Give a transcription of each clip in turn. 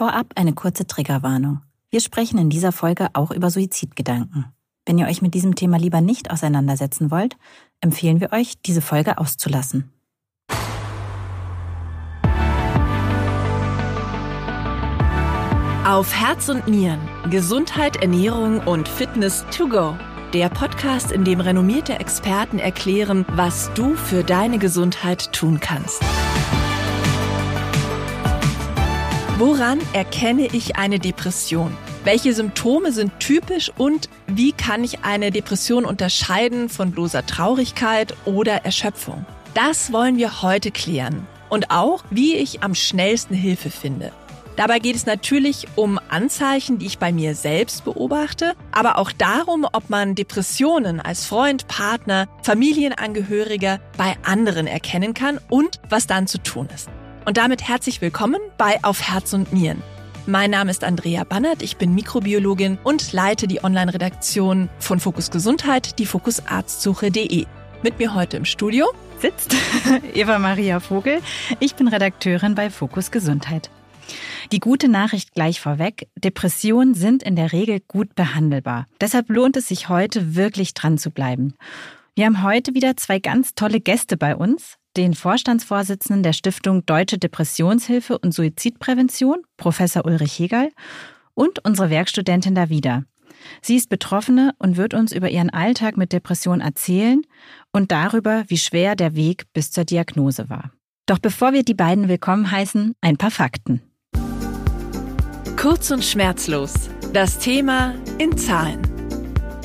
Vorab eine kurze Triggerwarnung. Wir sprechen in dieser Folge auch über Suizidgedanken. Wenn ihr euch mit diesem Thema lieber nicht auseinandersetzen wollt, empfehlen wir euch, diese Folge auszulassen. Auf Herz und Nieren. Gesundheit, Ernährung und Fitness to go. Der Podcast, in dem renommierte Experten erklären, was du für deine Gesundheit tun kannst. Woran erkenne ich eine Depression? Welche Symptome sind typisch und wie kann ich eine Depression unterscheiden von bloßer Traurigkeit oder Erschöpfung? Das wollen wir heute klären. Und auch, wie ich am schnellsten Hilfe finde. Dabei geht es natürlich um Anzeichen, die ich bei mir selbst beobachte, aber auch darum, ob man Depressionen als Freund, Partner, Familienangehöriger bei anderen erkennen kann und was dann zu tun ist. Und damit herzlich willkommen bei Auf Herz und Nieren. Mein Name ist Andrea Bannert, ich bin Mikrobiologin und leite die Online-Redaktion von Fokus Gesundheit, die fokusarztsuche.de. Mit mir heute im Studio sitzt Eva Maria Vogel. Ich bin Redakteurin bei Fokus Gesundheit. Die gute Nachricht gleich vorweg, Depressionen sind in der Regel gut behandelbar. Deshalb lohnt es sich heute wirklich dran zu bleiben. Wir haben heute wieder zwei ganz tolle Gäste bei uns. Den Vorstandsvorsitzenden der Stiftung Deutsche Depressionshilfe und Suizidprävention, Professor Ulrich Hegel, und unsere Werkstudentin Davida. Sie ist Betroffene und wird uns über ihren Alltag mit Depression erzählen und darüber, wie schwer der Weg bis zur Diagnose war. Doch bevor wir die beiden willkommen heißen, ein paar Fakten. Kurz und schmerzlos. Das Thema in Zahlen.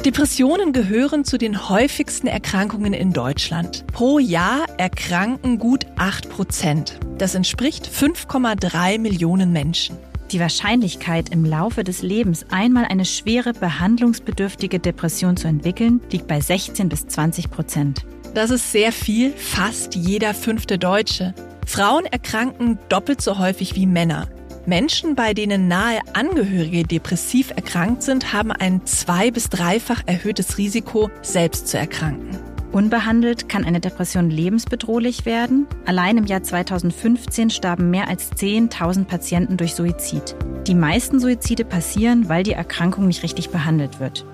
Depressionen gehören zu den häufigsten Erkrankungen in Deutschland. Pro Jahr erkranken gut 8 Prozent. Das entspricht 5,3 Millionen Menschen. Die Wahrscheinlichkeit, im Laufe des Lebens einmal eine schwere behandlungsbedürftige Depression zu entwickeln, liegt bei 16 bis 20 Prozent. Das ist sehr viel, fast jeder fünfte Deutsche. Frauen erkranken doppelt so häufig wie Männer. Menschen, bei denen nahe Angehörige depressiv erkrankt sind, haben ein zwei- bis dreifach erhöhtes Risiko, selbst zu erkranken. Unbehandelt kann eine Depression lebensbedrohlich werden. Allein im Jahr 2015 starben mehr als 10.000 Patienten durch Suizid. Die meisten Suizide passieren, weil die Erkrankung nicht richtig behandelt wird.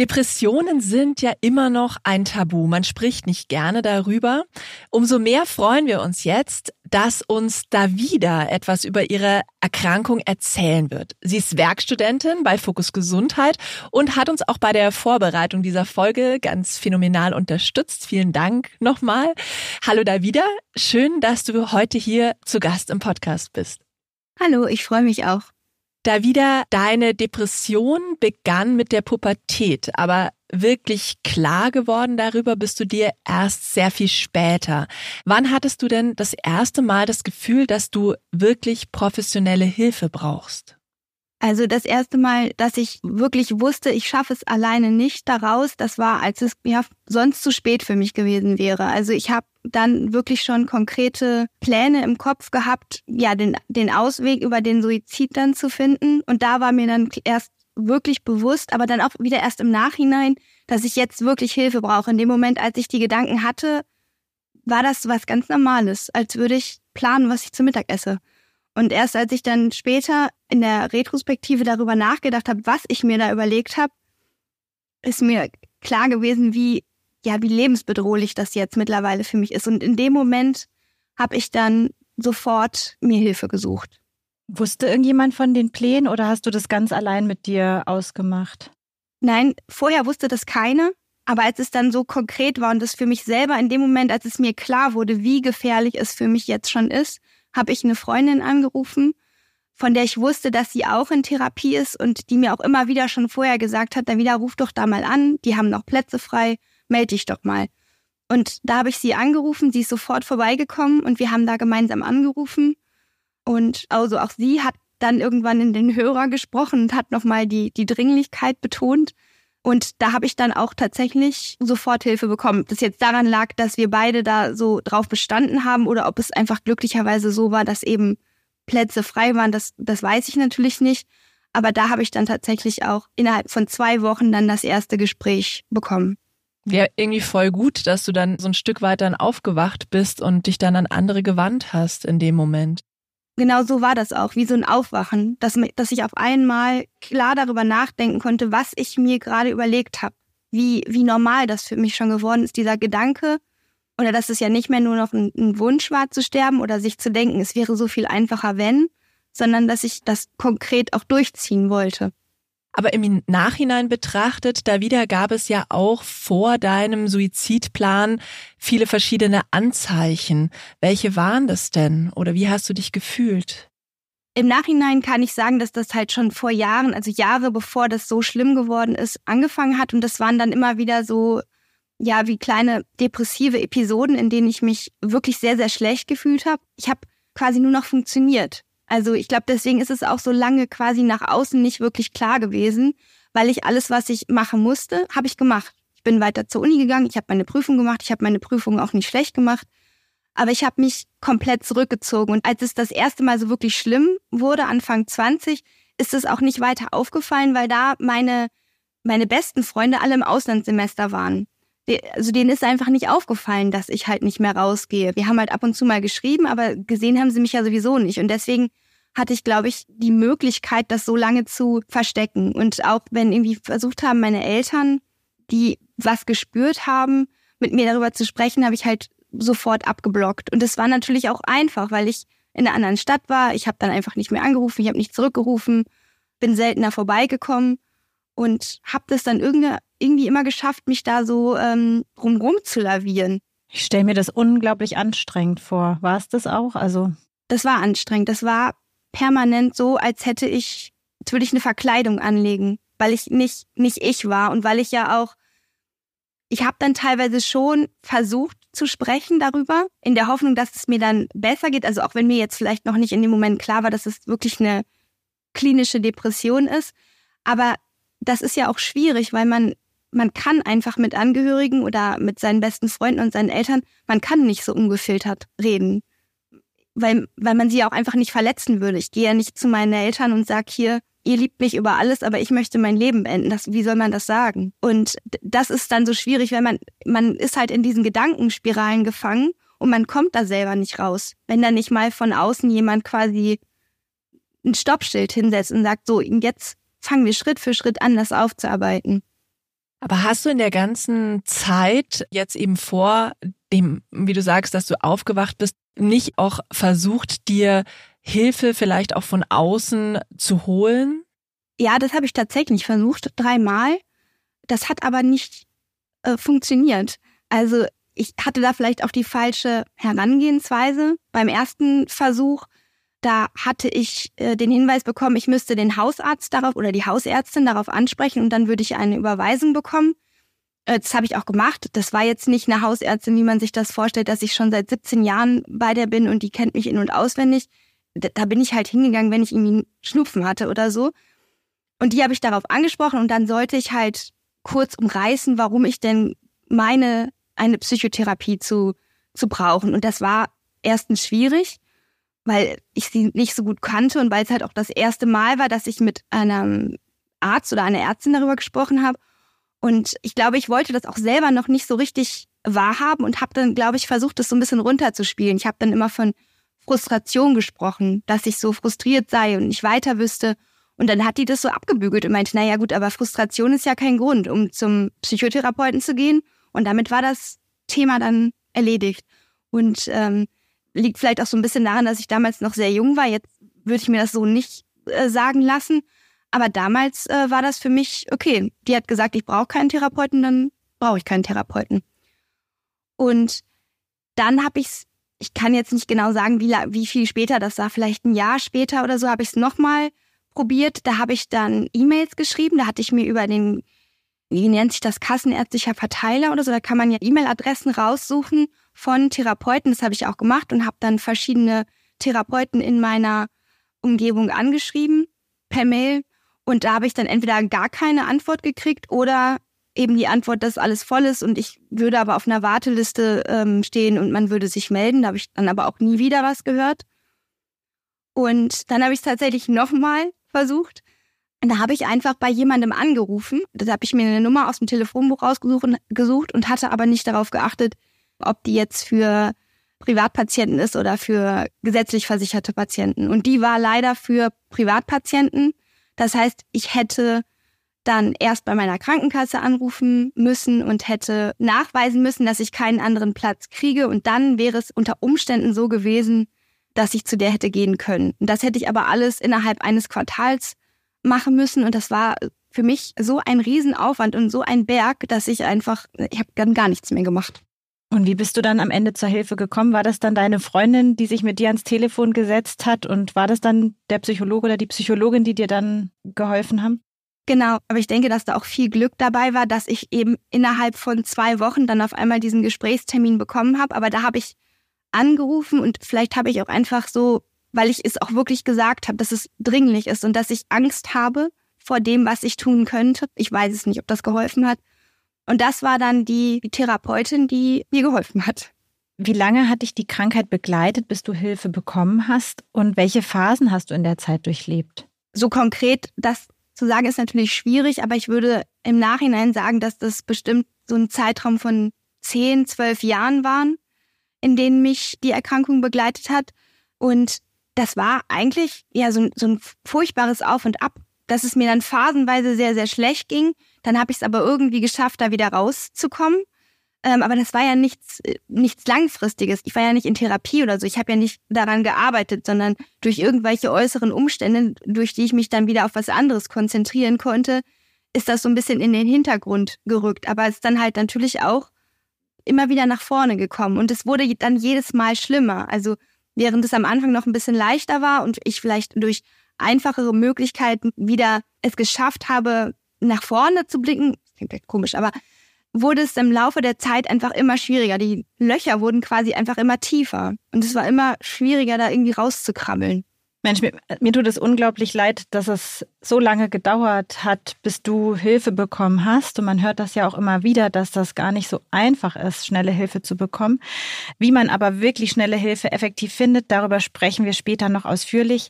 Depressionen sind ja immer noch ein Tabu. Man spricht nicht gerne darüber. Umso mehr freuen wir uns jetzt, dass uns da wieder etwas über ihre Erkrankung erzählen wird. Sie ist Werkstudentin bei Fokus Gesundheit und hat uns auch bei der Vorbereitung dieser Folge ganz phänomenal unterstützt. Vielen Dank nochmal. Hallo Davida. Schön, dass du heute hier zu Gast im Podcast bist. Hallo, ich freue mich auch da wieder deine Depression begann mit der Pubertät, aber wirklich klar geworden darüber bist du dir erst sehr viel später. Wann hattest du denn das erste Mal das Gefühl, dass du wirklich professionelle Hilfe brauchst? Also das erste Mal, dass ich wirklich wusste, ich schaffe es alleine nicht daraus, das war, als es ja sonst zu spät für mich gewesen wäre. Also ich habe dann wirklich schon konkrete Pläne im Kopf gehabt, ja, den, den Ausweg über den Suizid dann zu finden. Und da war mir dann erst wirklich bewusst, aber dann auch wieder erst im Nachhinein, dass ich jetzt wirklich Hilfe brauche. In dem Moment, als ich die Gedanken hatte, war das was ganz Normales, als würde ich planen, was ich zu Mittag esse. Und erst als ich dann später in der Retrospektive darüber nachgedacht habe, was ich mir da überlegt habe, ist mir klar gewesen, wie ja, wie lebensbedrohlich das jetzt mittlerweile für mich ist. Und in dem Moment habe ich dann sofort mir Hilfe gesucht. Wusste irgendjemand von den Plänen oder hast du das ganz allein mit dir ausgemacht? Nein, vorher wusste das keine. Aber als es dann so konkret war und das für mich selber in dem Moment, als es mir klar wurde, wie gefährlich es für mich jetzt schon ist, habe ich eine Freundin angerufen, von der ich wusste, dass sie auch in Therapie ist und die mir auch immer wieder schon vorher gesagt hat, dann wieder ruf doch da mal an, die haben noch Plätze frei melde dich doch mal. Und da habe ich sie angerufen, sie ist sofort vorbeigekommen und wir haben da gemeinsam angerufen. Und also auch sie hat dann irgendwann in den Hörer gesprochen und hat nochmal die, die Dringlichkeit betont. Und da habe ich dann auch tatsächlich sofort Hilfe bekommen. Ob das jetzt daran lag, dass wir beide da so drauf bestanden haben oder ob es einfach glücklicherweise so war, dass eben Plätze frei waren, das, das weiß ich natürlich nicht. Aber da habe ich dann tatsächlich auch innerhalb von zwei Wochen dann das erste Gespräch bekommen. Ja, irgendwie voll gut, dass du dann so ein Stück weit dann aufgewacht bist und dich dann an andere gewandt hast in dem Moment. Genau so war das auch, wie so ein Aufwachen, dass, dass ich auf einmal klar darüber nachdenken konnte, was ich mir gerade überlegt habe. Wie, wie normal das für mich schon geworden ist, dieser Gedanke. Oder dass es ja nicht mehr nur noch ein, ein Wunsch war zu sterben oder sich zu denken, es wäre so viel einfacher, wenn, sondern dass ich das konkret auch durchziehen wollte. Aber im Nachhinein betrachtet, da wieder gab es ja auch vor deinem Suizidplan viele verschiedene Anzeichen. Welche waren das denn? Oder wie hast du dich gefühlt? Im Nachhinein kann ich sagen, dass das halt schon vor Jahren, also Jahre bevor das so schlimm geworden ist, angefangen hat. Und das waren dann immer wieder so, ja, wie kleine depressive Episoden, in denen ich mich wirklich sehr, sehr schlecht gefühlt habe. Ich habe quasi nur noch funktioniert. Also ich glaube, deswegen ist es auch so lange quasi nach außen nicht wirklich klar gewesen, weil ich alles, was ich machen musste, habe ich gemacht. Ich bin weiter zur Uni gegangen, ich habe meine Prüfung gemacht, ich habe meine Prüfung auch nicht schlecht gemacht, aber ich habe mich komplett zurückgezogen. Und als es das erste Mal so wirklich schlimm wurde, Anfang 20, ist es auch nicht weiter aufgefallen, weil da meine, meine besten Freunde alle im Auslandssemester waren also denen ist einfach nicht aufgefallen, dass ich halt nicht mehr rausgehe. Wir haben halt ab und zu mal geschrieben, aber gesehen haben sie mich ja sowieso nicht. Und deswegen hatte ich, glaube ich, die Möglichkeit, das so lange zu verstecken. Und auch wenn irgendwie versucht haben, meine Eltern, die was gespürt haben, mit mir darüber zu sprechen, habe ich halt sofort abgeblockt. Und es war natürlich auch einfach, weil ich in einer anderen Stadt war. Ich habe dann einfach nicht mehr angerufen, ich habe nicht zurückgerufen, bin seltener vorbeigekommen und habe das dann irgendwie, irgendwie immer geschafft, mich da so ähm, rumrum zu lavieren. Ich stelle mir das unglaublich anstrengend vor. War es das auch? Also das war anstrengend. Das war permanent so, als hätte ich, als würde ich eine Verkleidung anlegen, weil ich nicht nicht ich war und weil ich ja auch ich habe dann teilweise schon versucht zu sprechen darüber, in der Hoffnung, dass es mir dann besser geht. Also auch wenn mir jetzt vielleicht noch nicht in dem Moment klar war, dass es wirklich eine klinische Depression ist. Aber das ist ja auch schwierig, weil man man kann einfach mit Angehörigen oder mit seinen besten Freunden und seinen Eltern, man kann nicht so ungefiltert reden. Weil, weil man sie auch einfach nicht verletzen würde. Ich gehe ja nicht zu meinen Eltern und sag hier, ihr liebt mich über alles, aber ich möchte mein Leben beenden. Das, wie soll man das sagen? Und das ist dann so schwierig, weil man, man ist halt in diesen Gedankenspiralen gefangen und man kommt da selber nicht raus. Wenn da nicht mal von außen jemand quasi ein Stoppschild hinsetzt und sagt, so, jetzt fangen wir Schritt für Schritt an, das aufzuarbeiten. Aber hast du in der ganzen Zeit jetzt eben vor dem, wie du sagst, dass du aufgewacht bist, nicht auch versucht, dir Hilfe vielleicht auch von außen zu holen? Ja, das habe ich tatsächlich versucht, dreimal. Das hat aber nicht äh, funktioniert. Also ich hatte da vielleicht auch die falsche Herangehensweise. Beim ersten Versuch da hatte ich äh, den Hinweis bekommen, ich müsste den Hausarzt darauf oder die Hausärztin darauf ansprechen und dann würde ich eine Überweisung bekommen. Äh, das habe ich auch gemacht. Das war jetzt nicht eine Hausärztin, wie man sich das vorstellt, dass ich schon seit 17 Jahren bei der bin und die kennt mich in- und auswendig. Da, da bin ich halt hingegangen, wenn ich irgendwie Schnupfen hatte oder so. Und die habe ich darauf angesprochen und dann sollte ich halt kurz umreißen, warum ich denn meine, eine Psychotherapie zu, zu brauchen. Und das war erstens schwierig weil ich sie nicht so gut kannte und weil es halt auch das erste Mal war, dass ich mit einem Arzt oder einer Ärztin darüber gesprochen habe. Und ich glaube, ich wollte das auch selber noch nicht so richtig wahrhaben und habe dann, glaube ich, versucht, das so ein bisschen runterzuspielen. Ich habe dann immer von Frustration gesprochen, dass ich so frustriert sei und nicht weiter wüsste. Und dann hat die das so abgebügelt und meinte, naja gut, aber Frustration ist ja kein Grund, um zum Psychotherapeuten zu gehen. Und damit war das Thema dann erledigt. Und ähm, liegt vielleicht auch so ein bisschen daran, dass ich damals noch sehr jung war. Jetzt würde ich mir das so nicht äh, sagen lassen. Aber damals äh, war das für mich okay. Die hat gesagt, ich brauche keinen Therapeuten, dann brauche ich keinen Therapeuten. Und dann habe ich ich kann jetzt nicht genau sagen, wie, wie viel später das war, vielleicht ein Jahr später oder so, habe ich es nochmal probiert. Da habe ich dann E-Mails geschrieben. Da hatte ich mir über den, wie nennt sich das, kassenärztlicher Verteiler oder so, da kann man ja E-Mail-Adressen raussuchen von Therapeuten. Das habe ich auch gemacht und habe dann verschiedene Therapeuten in meiner Umgebung angeschrieben per Mail. Und da habe ich dann entweder gar keine Antwort gekriegt oder eben die Antwort, dass alles voll ist und ich würde aber auf einer Warteliste ähm, stehen und man würde sich melden. Da habe ich dann aber auch nie wieder was gehört. Und dann habe ich es tatsächlich nochmal versucht. Und da habe ich einfach bei jemandem angerufen. Da habe ich mir eine Nummer aus dem Telefonbuch rausgesucht und, hatte aber nicht darauf geachtet, ob die jetzt für Privatpatienten ist oder für gesetzlich versicherte Patienten. Und die war leider für Privatpatienten. Das heißt, ich hätte dann erst bei meiner Krankenkasse anrufen müssen und hätte nachweisen müssen, dass ich keinen anderen Platz kriege. Und dann wäre es unter Umständen so gewesen, dass ich zu der hätte gehen können. Und das hätte ich aber alles innerhalb eines Quartals machen müssen. Und das war für mich so ein Riesenaufwand und so ein Berg, dass ich einfach, ich habe dann gar nichts mehr gemacht. Und wie bist du dann am Ende zur Hilfe gekommen? War das dann deine Freundin, die sich mit dir ans Telefon gesetzt hat? Und war das dann der Psychologe oder die Psychologin, die dir dann geholfen haben? Genau, aber ich denke, dass da auch viel Glück dabei war, dass ich eben innerhalb von zwei Wochen dann auf einmal diesen Gesprächstermin bekommen habe. Aber da habe ich angerufen und vielleicht habe ich auch einfach so, weil ich es auch wirklich gesagt habe, dass es dringlich ist und dass ich Angst habe vor dem, was ich tun könnte. Ich weiß es nicht, ob das geholfen hat. Und das war dann die, Therapeutin, die mir geholfen hat. Wie lange hat dich die Krankheit begleitet, bis du Hilfe bekommen hast? Und welche Phasen hast du in der Zeit durchlebt? So konkret, das zu sagen ist natürlich schwierig, aber ich würde im Nachhinein sagen, dass das bestimmt so ein Zeitraum von zehn, zwölf Jahren waren in denen mich die Erkrankung begleitet hat. Und das war eigentlich ja so, so ein furchtbares Auf und Ab, dass es mir dann phasenweise sehr, sehr schlecht ging. Dann habe ich es aber irgendwie geschafft, da wieder rauszukommen. Ähm, aber das war ja nichts, nichts Langfristiges. Ich war ja nicht in Therapie oder so. Ich habe ja nicht daran gearbeitet, sondern durch irgendwelche äußeren Umstände, durch die ich mich dann wieder auf was anderes konzentrieren konnte, ist das so ein bisschen in den Hintergrund gerückt. Aber es ist dann halt natürlich auch immer wieder nach vorne gekommen und es wurde dann jedes Mal schlimmer. Also während es am Anfang noch ein bisschen leichter war und ich vielleicht durch einfachere Möglichkeiten wieder es geschafft habe, nach vorne zu blicken, klingt vielleicht komisch, aber wurde es im Laufe der Zeit einfach immer schwieriger. Die Löcher wurden quasi einfach immer tiefer und es war immer schwieriger, da irgendwie rauszukrabbeln. Mensch, mir, mir, tut es unglaublich leid, dass es so lange gedauert hat, bis du Hilfe bekommen hast. Und man hört das ja auch immer wieder, dass das gar nicht so einfach ist, schnelle Hilfe zu bekommen. Wie man aber wirklich schnelle Hilfe effektiv findet, darüber sprechen wir später noch ausführlich.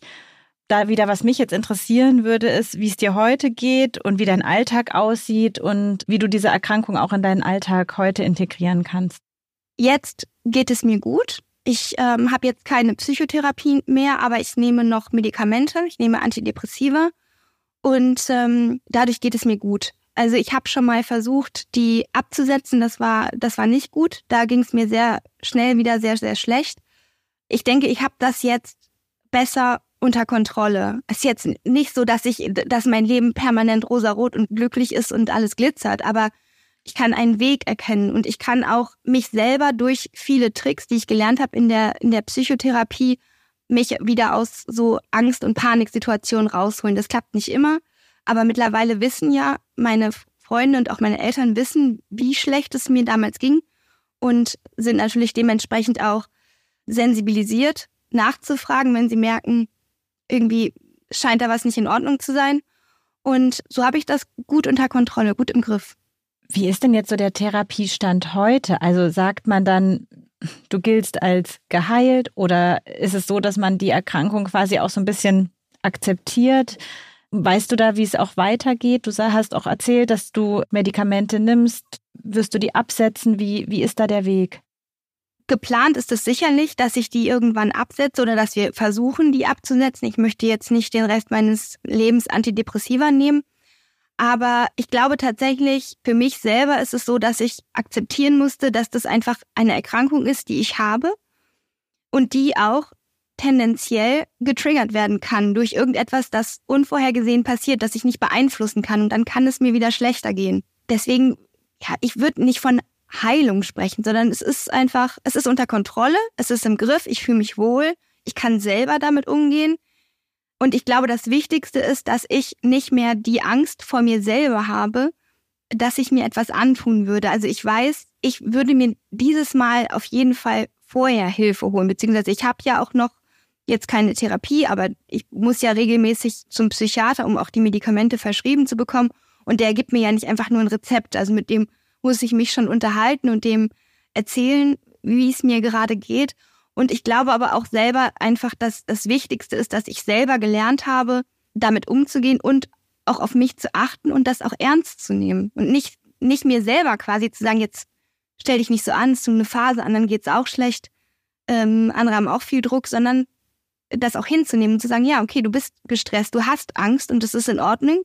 Da wieder, was mich jetzt interessieren würde, ist, wie es dir heute geht und wie dein Alltag aussieht und wie du diese Erkrankung auch in deinen Alltag heute integrieren kannst. Jetzt geht es mir gut. Ich ähm, habe jetzt keine Psychotherapie mehr, aber ich nehme noch Medikamente, ich nehme Antidepressiva und ähm, dadurch geht es mir gut. Also ich habe schon mal versucht, die abzusetzen, das war das war nicht gut. Da ging es mir sehr schnell wieder sehr sehr schlecht. Ich denke, ich habe das jetzt besser unter Kontrolle. Es ist jetzt nicht so, dass ich, dass mein Leben permanent rosarot und glücklich ist und alles glitzert, aber ich kann einen Weg erkennen und ich kann auch mich selber durch viele Tricks, die ich gelernt habe in der, in der Psychotherapie, mich wieder aus so Angst- und Paniksituationen rausholen. Das klappt nicht immer, aber mittlerweile wissen ja meine Freunde und auch meine Eltern wissen, wie schlecht es mir damals ging und sind natürlich dementsprechend auch sensibilisiert, nachzufragen, wenn sie merken, irgendwie scheint da was nicht in Ordnung zu sein. Und so habe ich das gut unter Kontrolle, gut im Griff. Wie ist denn jetzt so der Therapiestand heute? Also sagt man dann, du giltst als geheilt oder ist es so, dass man die Erkrankung quasi auch so ein bisschen akzeptiert? Weißt du da, wie es auch weitergeht? Du hast auch erzählt, dass du Medikamente nimmst. Wirst du die absetzen? Wie, wie ist da der Weg? Geplant ist es sicherlich, dass ich die irgendwann absetze oder dass wir versuchen, die abzusetzen. Ich möchte jetzt nicht den Rest meines Lebens Antidepressiva nehmen. Aber ich glaube tatsächlich, für mich selber ist es so, dass ich akzeptieren musste, dass das einfach eine Erkrankung ist, die ich habe und die auch tendenziell getriggert werden kann durch irgendetwas, das unvorhergesehen passiert, das ich nicht beeinflussen kann und dann kann es mir wieder schlechter gehen. Deswegen, ja, ich würde nicht von Heilung sprechen, sondern es ist einfach, es ist unter Kontrolle, es ist im Griff, ich fühle mich wohl, ich kann selber damit umgehen und ich glaube, das Wichtigste ist, dass ich nicht mehr die Angst vor mir selber habe, dass ich mir etwas antun würde. Also ich weiß, ich würde mir dieses Mal auf jeden Fall vorher Hilfe holen, beziehungsweise ich habe ja auch noch jetzt keine Therapie, aber ich muss ja regelmäßig zum Psychiater, um auch die Medikamente verschrieben zu bekommen. Und der gibt mir ja nicht einfach nur ein Rezept. Also mit dem muss ich mich schon unterhalten und dem erzählen, wie es mir gerade geht. Und ich glaube aber auch selber einfach, dass das Wichtigste ist, dass ich selber gelernt habe, damit umzugehen und auch auf mich zu achten und das auch ernst zu nehmen und nicht, nicht mir selber quasi zu sagen, jetzt stell dich nicht so an, es ist eine Phase, anderen geht's auch schlecht, ähm, andere haben auch viel Druck, sondern das auch hinzunehmen und zu sagen, ja, okay, du bist gestresst, du hast Angst und das ist in Ordnung.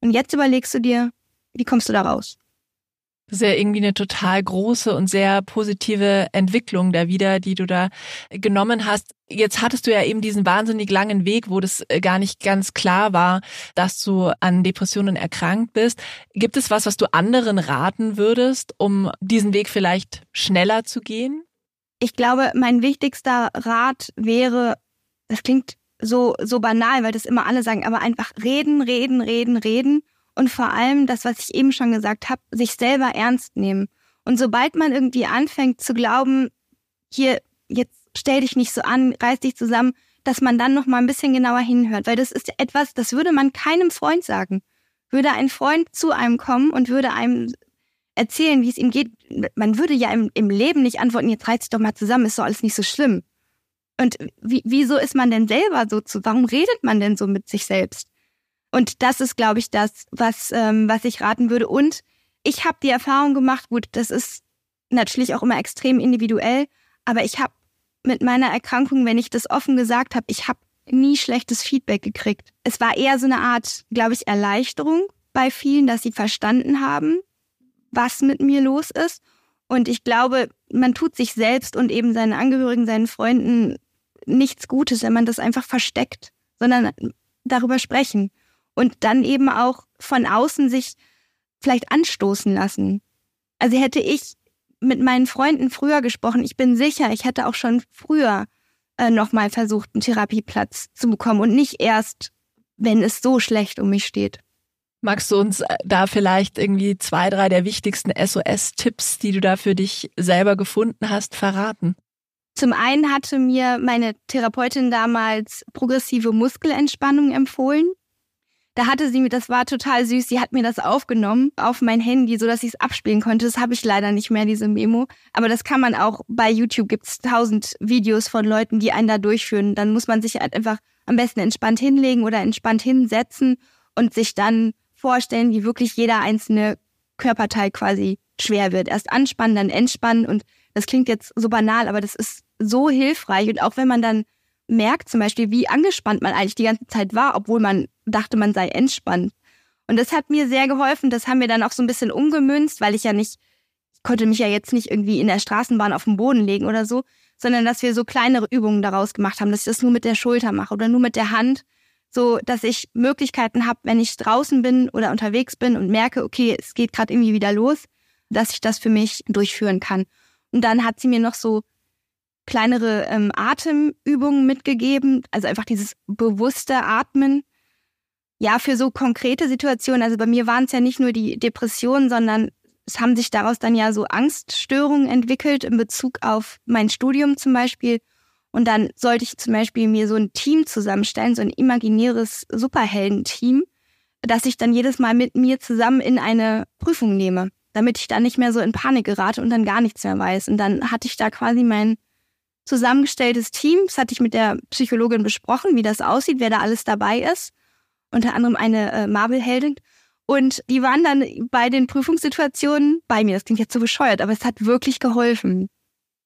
Und jetzt überlegst du dir, wie kommst du da raus? Das ist ja irgendwie eine total große und sehr positive Entwicklung da wieder, die du da genommen hast. Jetzt hattest du ja eben diesen wahnsinnig langen Weg, wo das äh, gar nicht ganz klar war, dass du an Depressionen erkrankt bist. Gibt es was, was du anderen raten würdest, um diesen Weg vielleicht schneller zu gehen? Ich glaube, mein wichtigster Rat wäre, das klingt so, so banal, weil das immer alle sagen, aber einfach reden, reden, reden, reden und vor allem das, was ich eben schon gesagt habe, sich selber ernst nehmen. Und sobald man irgendwie anfängt zu glauben, hier, jetzt stell dich nicht so an, reiß dich zusammen, dass man dann noch mal ein bisschen genauer hinhört, weil das ist etwas, das würde man keinem Freund sagen. Würde ein Freund zu einem kommen und würde einem erzählen, wie es ihm geht, man würde ja im, im Leben nicht antworten, jetzt reiß dich doch mal zusammen, ist doch alles nicht so schlimm. Und wie, wieso ist man denn selber so zu, warum redet man denn so mit sich selbst? Und das ist, glaube ich, das, was, ähm, was ich raten würde. Und ich habe die Erfahrung gemacht, gut, das ist natürlich auch immer extrem individuell, aber ich habe mit meiner Erkrankung, wenn ich das offen gesagt habe, ich habe nie schlechtes Feedback gekriegt. Es war eher so eine Art, glaube ich, Erleichterung bei vielen, dass sie verstanden haben, was mit mir los ist. Und ich glaube, man tut sich selbst und eben seinen Angehörigen, seinen Freunden nichts Gutes, wenn man das einfach versteckt, sondern darüber sprechen und dann eben auch von außen sich vielleicht anstoßen lassen. Also hätte ich mit meinen Freunden früher gesprochen, ich bin sicher, ich hätte auch schon früher äh, nochmal versucht, einen Therapieplatz zu bekommen und nicht erst, wenn es so schlecht um mich steht. Magst du uns äh, da vielleicht irgendwie zwei, drei der wichtigsten SOS-Tipps, die du da für dich selber gefunden hast, verraten? Zum einen hatte mir meine Therapeutin damals progressive Muskelentspannung empfohlen. Da hatte sie mir, das war total süß, sie hat mir das aufgenommen auf mein Handy, so dass ich es abspielen konnte. Das habe ich leider nicht mehr, diese Memo. Aber das kann man auch bei YouTube gibt's tausend Videos von Leuten, die einen da durchführen. Dann muss man sich halt einfach am besten entspannt hinlegen oder entspannt hinsetzen und sich dann vorstellen, wie wirklich jeder einzelne Körperteil quasi schwer wird. Erst anspannen, dann entspannen und das klingt jetzt so banal, aber das ist so hilfreich. Und auch wenn man dann merkt zum Beispiel, wie angespannt man eigentlich die ganze Zeit war, obwohl man dachte, man sei entspannt. Und das hat mir sehr geholfen. Das haben wir dann auch so ein bisschen umgemünzt, weil ich ja nicht, ich konnte mich ja jetzt nicht irgendwie in der Straßenbahn auf den Boden legen oder so, sondern dass wir so kleinere Übungen daraus gemacht haben, dass ich das nur mit der Schulter mache oder nur mit der Hand, so dass ich Möglichkeiten habe, wenn ich draußen bin oder unterwegs bin und merke, okay, es geht gerade irgendwie wieder los, dass ich das für mich durchführen kann. Und dann hat sie mir noch so kleinere ähm, Atemübungen mitgegeben, also einfach dieses bewusste Atmen. Ja, für so konkrete Situationen, also bei mir waren es ja nicht nur die Depressionen, sondern es haben sich daraus dann ja so Angststörungen entwickelt in Bezug auf mein Studium zum Beispiel. Und dann sollte ich zum Beispiel mir so ein Team zusammenstellen, so ein imaginäres Superhelden-Team, das ich dann jedes Mal mit mir zusammen in eine Prüfung nehme, damit ich dann nicht mehr so in Panik gerate und dann gar nichts mehr weiß. Und dann hatte ich da quasi mein zusammengestelltes Team. Das hatte ich mit der Psychologin besprochen, wie das aussieht, wer da alles dabei ist. Unter anderem eine äh, Marvel-Heldin. Und die waren dann bei den Prüfungssituationen bei mir. Das klingt jetzt so bescheuert, aber es hat wirklich geholfen.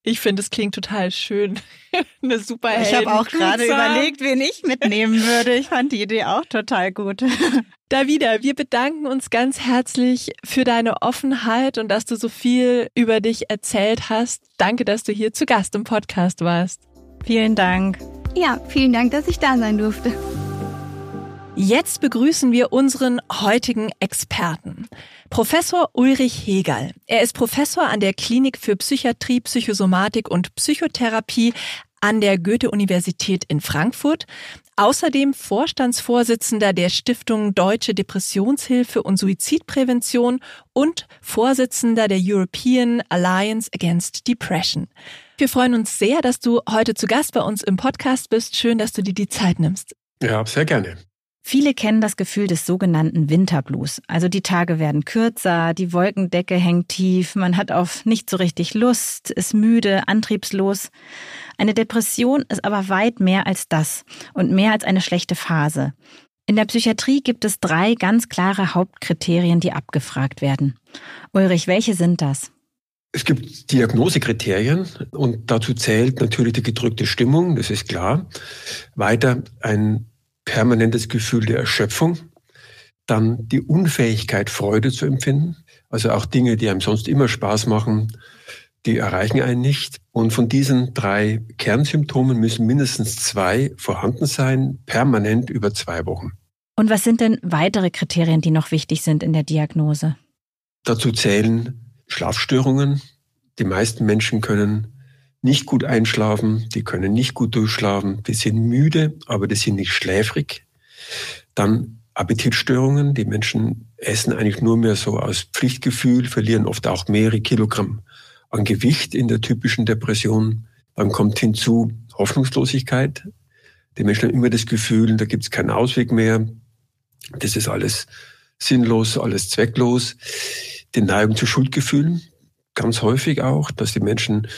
Ich finde, es klingt total schön. Eine super Ich habe auch gerade überlegt, wen ich mitnehmen würde. Ich fand die Idee auch total gut. Davida, wir bedanken uns ganz herzlich für deine Offenheit und dass du so viel über dich erzählt hast. Danke, dass du hier zu Gast im Podcast warst. Vielen Dank. Ja, vielen Dank, dass ich da sein durfte. Jetzt begrüßen wir unseren heutigen Experten. Professor Ulrich Hegel. Er ist Professor an der Klinik für Psychiatrie, Psychosomatik und Psychotherapie an der Goethe-Universität in Frankfurt. Außerdem Vorstandsvorsitzender der Stiftung Deutsche Depressionshilfe und Suizidprävention und Vorsitzender der European Alliance Against Depression. Wir freuen uns sehr, dass du heute zu Gast bei uns im Podcast bist. Schön, dass du dir die Zeit nimmst. Ja, sehr gerne. Viele kennen das Gefühl des sogenannten Winterblues. Also die Tage werden kürzer, die Wolkendecke hängt tief, man hat auf nicht so richtig Lust, ist müde, antriebslos. Eine Depression ist aber weit mehr als das und mehr als eine schlechte Phase. In der Psychiatrie gibt es drei ganz klare Hauptkriterien, die abgefragt werden. Ulrich, welche sind das? Es gibt Diagnosekriterien und dazu zählt natürlich die gedrückte Stimmung, das ist klar. Weiter ein permanentes Gefühl der Erschöpfung. Dann die Unfähigkeit, Freude zu empfinden. Also auch Dinge, die einem sonst immer Spaß machen, die erreichen einen nicht. Und von diesen drei Kernsymptomen müssen mindestens zwei vorhanden sein, permanent über zwei Wochen. Und was sind denn weitere Kriterien, die noch wichtig sind in der Diagnose? Dazu zählen Schlafstörungen. Die meisten Menschen können nicht gut einschlafen, die können nicht gut durchschlafen, die sind müde, aber die sind nicht schläfrig. Dann Appetitstörungen. Die Menschen essen eigentlich nur mehr so aus Pflichtgefühl, verlieren oft auch mehrere Kilogramm an Gewicht in der typischen Depression. Dann kommt hinzu Hoffnungslosigkeit. Die Menschen haben immer das Gefühl, da gibt es keinen Ausweg mehr. Das ist alles sinnlos, alles zwecklos die Neigung zu Schuldgefühlen, ganz häufig auch, dass die Menschen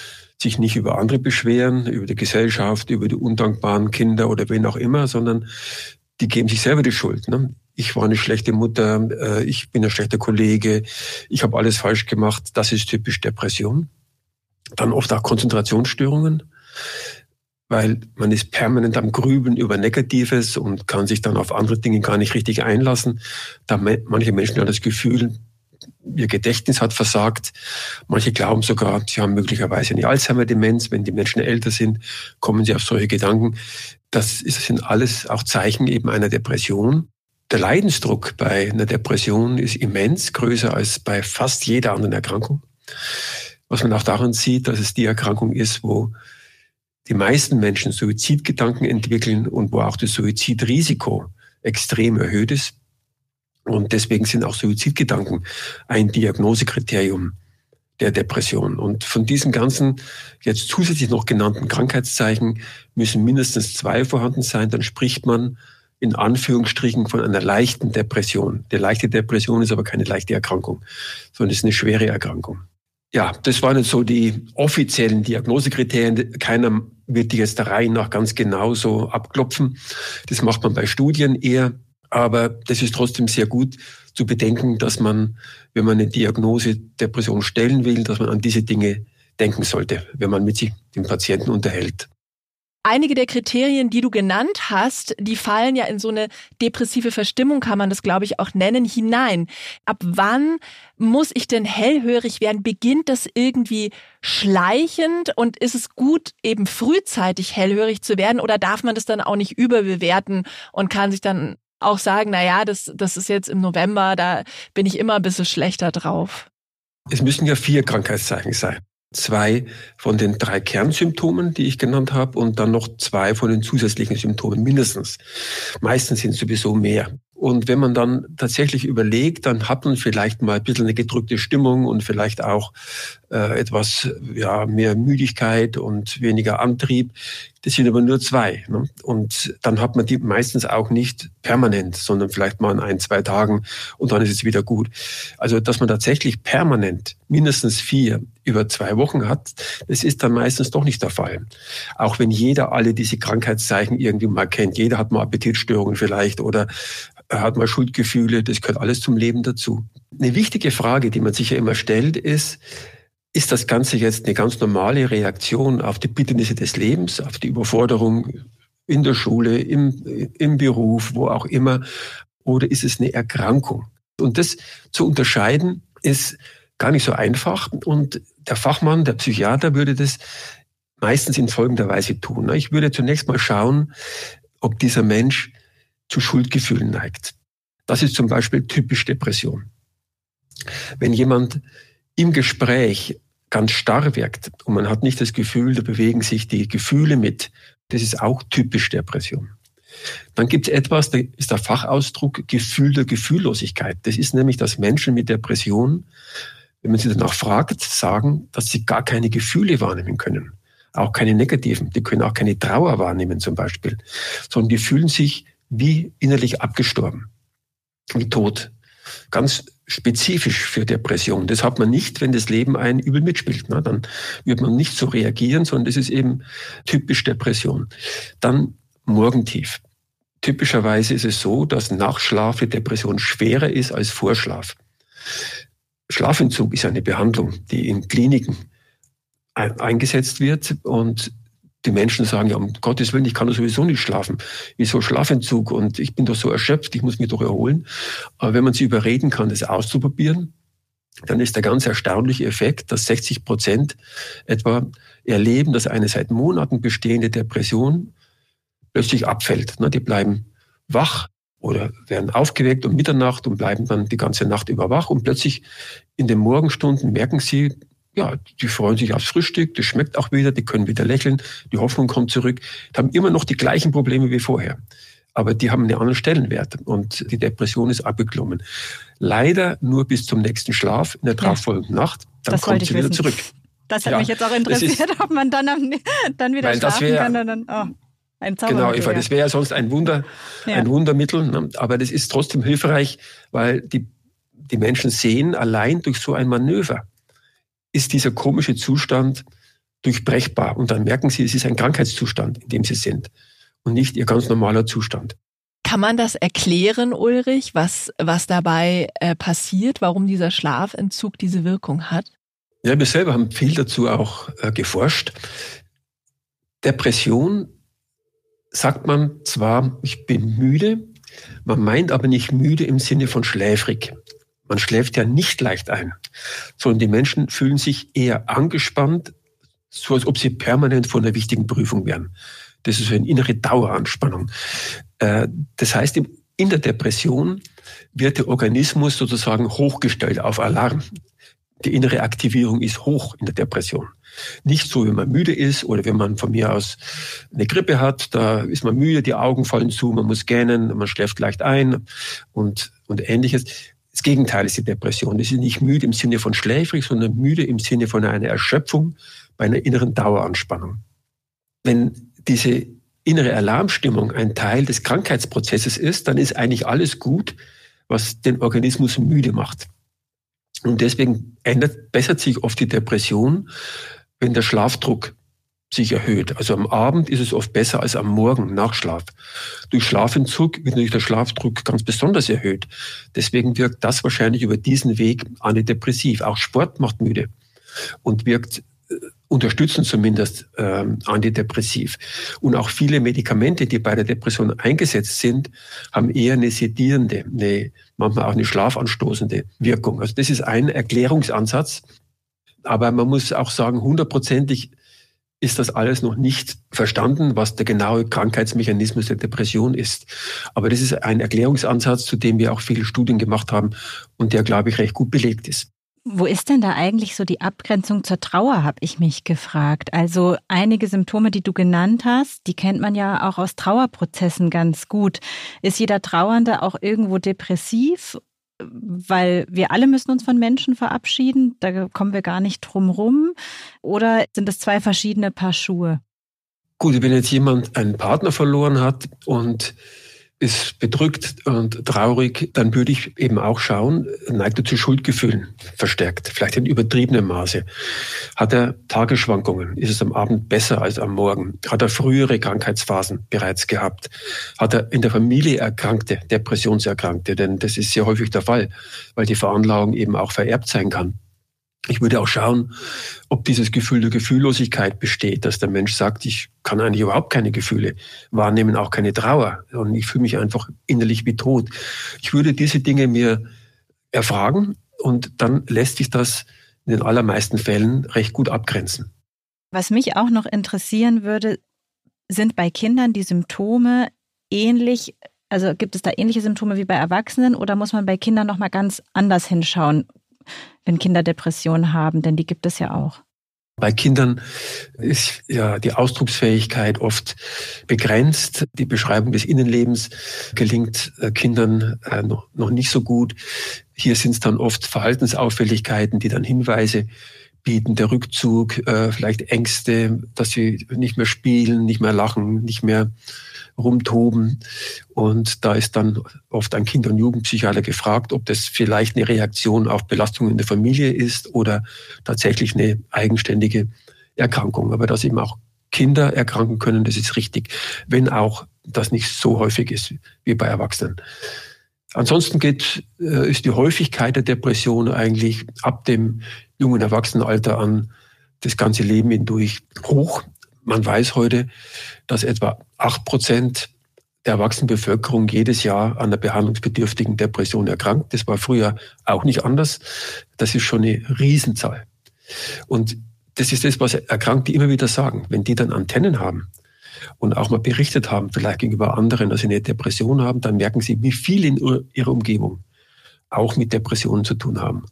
sich nicht über andere beschweren, über die Gesellschaft, über die undankbaren Kinder oder wen auch immer, sondern die geben sich selber die Schuld. Ne? Ich war eine schlechte Mutter, äh, ich bin ein schlechter Kollege, ich habe alles falsch gemacht. Das ist typisch Depression. Dann oft auch Konzentrationsstörungen, weil man ist permanent am Grübeln über Negatives und kann sich dann auf andere Dinge gar nicht richtig einlassen. Da manche Menschen haben das Gefühl, ihr Gedächtnis hat versagt. Manche glauben sogar, sie haben möglicherweise eine Alzheimer-Demenz. Wenn die Menschen älter sind, kommen sie auf solche Gedanken. Das sind alles auch Zeichen eben einer Depression. Der Leidensdruck bei einer Depression ist immens größer als bei fast jeder anderen Erkrankung. Was man auch daran sieht, dass es die Erkrankung ist, wo die meisten Menschen Suizidgedanken entwickeln und wo auch das Suizidrisiko extrem erhöht ist. Und deswegen sind auch Suizidgedanken ein Diagnosekriterium der Depression. Und von diesen ganzen jetzt zusätzlich noch genannten Krankheitszeichen müssen mindestens zwei vorhanden sein. Dann spricht man in Anführungsstrichen von einer leichten Depression. Die leichte Depression ist aber keine leichte Erkrankung, sondern ist eine schwere Erkrankung. Ja, das waren jetzt so die offiziellen Diagnosekriterien. Keiner wird die jetzt der Reihe nach ganz genau so abklopfen. Das macht man bei Studien eher. Aber das ist trotzdem sehr gut zu bedenken, dass man, wenn man eine Diagnose Depression stellen will, dass man an diese Dinge denken sollte, wenn man mit sich, dem Patienten unterhält. Einige der Kriterien, die du genannt hast, die fallen ja in so eine depressive Verstimmung, kann man das, glaube ich, auch nennen, hinein. Ab wann muss ich denn hellhörig werden? Beginnt das irgendwie schleichend und ist es gut, eben frühzeitig hellhörig zu werden oder darf man das dann auch nicht überbewerten und kann sich dann auch sagen, na ja, das, das ist jetzt im November, da bin ich immer ein bisschen schlechter drauf. Es müssen ja vier Krankheitszeichen sein. Zwei von den drei Kernsymptomen, die ich genannt habe, und dann noch zwei von den zusätzlichen Symptomen mindestens. Meistens sind es sowieso mehr. Und wenn man dann tatsächlich überlegt, dann hat man vielleicht mal ein bisschen eine gedrückte Stimmung und vielleicht auch äh, etwas ja, mehr Müdigkeit und weniger Antrieb. Das sind aber nur zwei. Ne? Und dann hat man die meistens auch nicht permanent, sondern vielleicht mal in ein, zwei Tagen und dann ist es wieder gut. Also, dass man tatsächlich permanent mindestens vier über zwei Wochen hat, das ist dann meistens doch nicht der Fall. Auch wenn jeder alle diese Krankheitszeichen irgendwie mal kennt. Jeder hat mal Appetitstörungen vielleicht oder er hat mal Schuldgefühle, das gehört alles zum Leben dazu. Eine wichtige Frage, die man sich ja immer stellt, ist, ist das Ganze jetzt eine ganz normale Reaktion auf die Bitternisse des Lebens, auf die Überforderung in der Schule, im, im Beruf, wo auch immer, oder ist es eine Erkrankung? Und das zu unterscheiden ist gar nicht so einfach. Und der Fachmann, der Psychiater würde das meistens in folgender Weise tun. Ich würde zunächst mal schauen, ob dieser Mensch zu Schuldgefühlen neigt. Das ist zum Beispiel typisch Depression. Wenn jemand im Gespräch ganz starr wirkt und man hat nicht das Gefühl, da bewegen sich die Gefühle mit, das ist auch typisch Depression. Dann gibt es etwas, da ist der Fachausdruck Gefühl der Gefühllosigkeit. Das ist nämlich, dass Menschen mit Depression, wenn man sie danach fragt, sagen, dass sie gar keine Gefühle wahrnehmen können. Auch keine negativen. Die können auch keine Trauer wahrnehmen zum Beispiel. Sondern die fühlen sich wie innerlich abgestorben, wie tot. Ganz spezifisch für Depression. Das hat man nicht, wenn das Leben ein übel mitspielt. Na, dann wird man nicht so reagieren, sondern das ist eben typisch Depression. Dann Morgentief. typischerweise ist es so, dass nach Schlaf die Depression schwerer ist als vor Schlaf. Schlafentzug ist eine Behandlung, die in Kliniken eingesetzt wird und die Menschen sagen, ja, um Gottes Willen, ich kann doch sowieso nicht schlafen. Wieso Schlafentzug? Und ich bin doch so erschöpft, ich muss mich doch erholen. Aber wenn man sie überreden kann, das auszuprobieren, dann ist der ganz erstaunliche Effekt, dass 60 Prozent etwa erleben, dass eine seit Monaten bestehende Depression plötzlich abfällt. Die bleiben wach oder werden aufgeweckt um Mitternacht und bleiben dann die ganze Nacht über wach und plötzlich in den Morgenstunden merken sie, ja, die freuen sich aufs Frühstück, das schmeckt auch wieder, die können wieder lächeln, die Hoffnung kommt zurück, die haben immer noch die gleichen Probleme wie vorher. Aber die haben einen anderen Stellenwert und die Depression ist abgeklommen. Leider nur bis zum nächsten Schlaf in der darauffolgenden ja, Nacht, dann kommt sie wieder wissen. zurück. Das hat ja, mich jetzt auch interessiert, ist, ob man dann, dann wieder schlafen wär, kann. Dann, oh. Genau, Eva, das wäre ja sonst ein Wunder, ja. ein Wundermittel. Ne? Aber das ist trotzdem hilfreich, weil die, die Menschen sehen, allein durch so ein Manöver ist dieser komische Zustand durchbrechbar. Und dann merken sie, es ist ein Krankheitszustand, in dem sie sind und nicht ihr ganz normaler Zustand. Kann man das erklären, Ulrich, was, was dabei äh, passiert, warum dieser Schlafentzug diese Wirkung hat? Ja, wir selber haben viel dazu auch äh, geforscht. Depression sagt man zwar, ich bin müde, man meint aber nicht müde im Sinne von schläfrig. Man schläft ja nicht leicht ein, sondern die Menschen fühlen sich eher angespannt, so als ob sie permanent vor einer wichtigen Prüfung wären. Das ist eine innere Daueranspannung. Äh, das heißt, in der Depression wird der Organismus sozusagen hochgestellt auf Alarm. Die innere Aktivierung ist hoch in der Depression. Nicht so, wenn man müde ist oder wenn man von mir aus eine Grippe hat, da ist man müde, die Augen fallen zu, man muss gähnen, man schläft leicht ein und, und ähnliches. Das Gegenteil ist die Depression. Das ist nicht müde im Sinne von schläfrig, sondern müde im Sinne von einer Erschöpfung bei einer inneren Daueranspannung. Wenn diese innere Alarmstimmung ein Teil des Krankheitsprozesses ist, dann ist eigentlich alles gut, was den Organismus müde macht. Und deswegen ändert, bessert sich oft die Depression, wenn der Schlafdruck sich erhöht. Also am Abend ist es oft besser als am Morgen nach Schlaf. Durch Schlafentzug wird natürlich der Schlafdruck ganz besonders erhöht. Deswegen wirkt das wahrscheinlich über diesen Weg antidepressiv. Auch Sport macht müde und wirkt äh, unterstützen zumindest äh, antidepressiv. Und auch viele Medikamente, die bei der Depression eingesetzt sind, haben eher eine sedierende, eine, manchmal auch eine schlafanstoßende Wirkung. Also das ist ein Erklärungsansatz. Aber man muss auch sagen, hundertprozentig ist das alles noch nicht verstanden, was der genaue Krankheitsmechanismus der Depression ist. Aber das ist ein Erklärungsansatz, zu dem wir auch viele Studien gemacht haben und der, glaube ich, recht gut belegt ist. Wo ist denn da eigentlich so die Abgrenzung zur Trauer, habe ich mich gefragt. Also einige Symptome, die du genannt hast, die kennt man ja auch aus Trauerprozessen ganz gut. Ist jeder Trauernde auch irgendwo depressiv? Weil wir alle müssen uns von Menschen verabschieden, da kommen wir gar nicht drum rum. Oder sind es zwei verschiedene Paar Schuhe? Gut, wenn jetzt jemand einen Partner verloren hat und ist bedrückt und traurig, dann würde ich eben auch schauen, neigt er zu Schuldgefühlen verstärkt, vielleicht in übertriebenem Maße. Hat er Tagesschwankungen? Ist es am Abend besser als am Morgen? Hat er frühere Krankheitsphasen bereits gehabt? Hat er in der Familie Erkrankte, Depressionserkrankte? Denn das ist sehr häufig der Fall, weil die Veranlagung eben auch vererbt sein kann. Ich würde auch schauen, ob dieses Gefühl der Gefühllosigkeit besteht, dass der Mensch sagt, ich kann eigentlich überhaupt keine Gefühle wahrnehmen, auch keine Trauer. Und ich fühle mich einfach innerlich wie tot. Ich würde diese Dinge mir erfragen und dann lässt sich das in den allermeisten Fällen recht gut abgrenzen. Was mich auch noch interessieren würde, sind bei Kindern die Symptome ähnlich, also gibt es da ähnliche Symptome wie bei Erwachsenen oder muss man bei Kindern noch mal ganz anders hinschauen? Wenn Kinder Depressionen haben, denn die gibt es ja auch. Bei Kindern ist ja die Ausdrucksfähigkeit oft begrenzt. Die Beschreibung des Innenlebens gelingt äh, Kindern äh, noch, nicht so gut. Hier sind es dann oft Verhaltensauffälligkeiten, die dann Hinweise bieten, der Rückzug, äh, vielleicht Ängste, dass sie nicht mehr spielen, nicht mehr lachen, nicht mehr rumtoben. Und da ist dann oft ein Kinder- und Jugendpsychiater gefragt, ob das vielleicht eine Reaktion auf Belastungen in der Familie ist oder tatsächlich eine eigenständige Erkrankung. Aber dass eben auch Kinder erkranken können, das ist richtig. Wenn auch das nicht so häufig ist wie bei Erwachsenen. Ansonsten geht, äh, ist die Häufigkeit der Depression eigentlich ab dem jungen Erwachsenenalter an das ganze Leben hindurch hoch. Man weiß heute, dass etwa acht Prozent der Erwachsenenbevölkerung jedes Jahr an der behandlungsbedürftigen Depression erkrankt. Das war früher auch nicht anders. Das ist schon eine Riesenzahl. Und das ist das, was Erkrankte immer wieder sagen. Wenn die dann Antennen haben und auch mal berichtet haben, vielleicht gegenüber anderen, dass sie eine Depression haben, dann merken sie, wie viel in ihrer Umgebung auch mit Depressionen zu tun haben.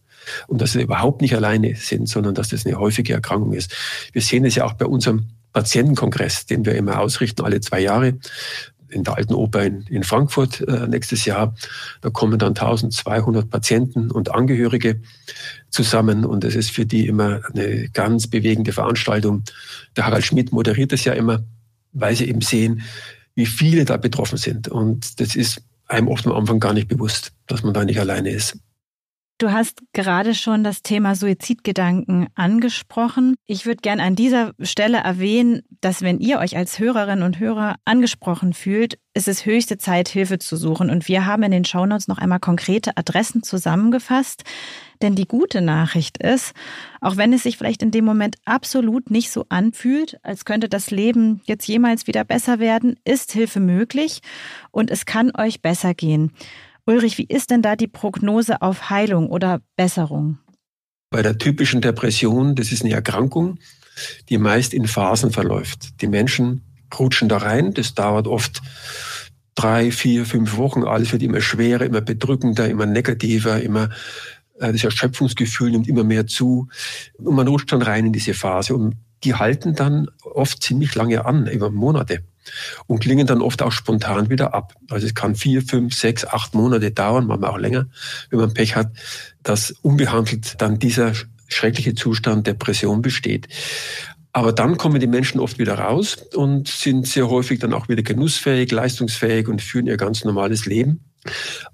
Und dass sie überhaupt nicht alleine sind, sondern dass das eine häufige Erkrankung ist. Wir sehen es ja auch bei unserem Patientenkongress, den wir immer ausrichten, alle zwei Jahre in der Alten Oper in, in Frankfurt äh, nächstes Jahr. Da kommen dann 1200 Patienten und Angehörige zusammen und es ist für die immer eine ganz bewegende Veranstaltung. Der Harald Schmidt moderiert es ja immer, weil sie eben sehen, wie viele da betroffen sind. Und das ist einem oft am Anfang gar nicht bewusst, dass man da nicht alleine ist. Du hast gerade schon das Thema Suizidgedanken angesprochen. Ich würde gern an dieser Stelle erwähnen, dass wenn ihr euch als Hörerinnen und Hörer angesprochen fühlt, ist es höchste Zeit, Hilfe zu suchen. Und wir haben in den Shownotes noch einmal konkrete Adressen zusammengefasst. Denn die gute Nachricht ist, auch wenn es sich vielleicht in dem Moment absolut nicht so anfühlt, als könnte das Leben jetzt jemals wieder besser werden, ist Hilfe möglich und es kann euch besser gehen. Ulrich, wie ist denn da die Prognose auf Heilung oder Besserung? Bei der typischen Depression, das ist eine Erkrankung, die meist in Phasen verläuft. Die Menschen rutschen da rein, das dauert oft drei, vier, fünf Wochen, alles wird immer schwerer, immer bedrückender, immer negativer, immer äh, das Erschöpfungsgefühl nimmt immer mehr zu und man rutscht dann rein in diese Phase und die halten dann oft ziemlich lange an, über Monate und klingen dann oft auch spontan wieder ab. Also es kann vier, fünf, sechs, acht Monate dauern, manchmal auch länger, wenn man Pech hat, dass unbehandelt dann dieser schreckliche Zustand Depression besteht. Aber dann kommen die Menschen oft wieder raus und sind sehr häufig dann auch wieder genussfähig, leistungsfähig und führen ihr ganz normales Leben.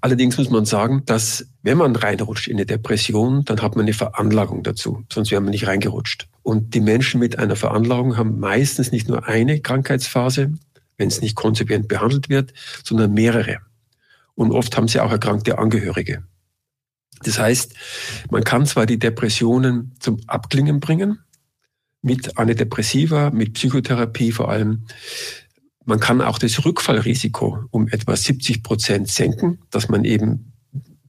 Allerdings muss man sagen, dass wenn man reinrutscht in eine Depression, dann hat man eine Veranlagung dazu, sonst wäre man nicht reingerutscht. Und die Menschen mit einer Veranlagung haben meistens nicht nur eine Krankheitsphase, wenn es nicht konsequent behandelt wird, sondern mehrere. Und oft haben sie auch erkrankte Angehörige. Das heißt, man kann zwar die Depressionen zum Abklingen bringen, mit Antidepressiva, mit Psychotherapie vor allem, man kann auch das Rückfallrisiko um etwa 70 Prozent senken, dass man eben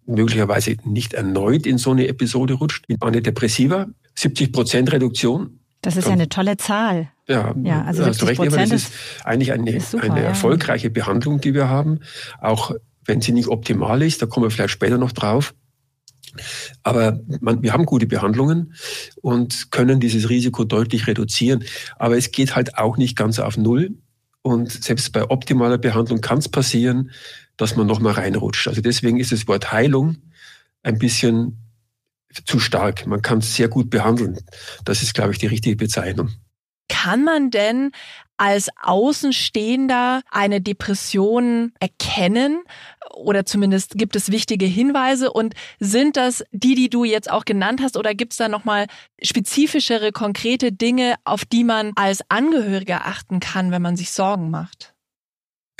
möglicherweise nicht erneut in so eine Episode rutscht. Mit Antidepressiva 70 Prozent Reduktion. Das ist ja eine tolle Zahl. Ja, ja also 70 recht, Prozent das ist eigentlich eine, super, eine erfolgreiche ja. Behandlung, die wir haben. Auch wenn sie nicht optimal ist, da kommen wir vielleicht später noch drauf. Aber man, wir haben gute Behandlungen und können dieses Risiko deutlich reduzieren. Aber es geht halt auch nicht ganz auf Null. Und selbst bei optimaler Behandlung kann es passieren, dass man nochmal reinrutscht. Also deswegen ist das Wort Heilung ein bisschen zu stark. Man kann es sehr gut behandeln. Das ist, glaube ich, die richtige Bezeichnung. Kann man denn als Außenstehender eine Depression erkennen? Oder zumindest gibt es wichtige Hinweise? Und sind das die, die du jetzt auch genannt hast? Oder gibt es da nochmal spezifischere, konkrete Dinge, auf die man als Angehöriger achten kann, wenn man sich Sorgen macht?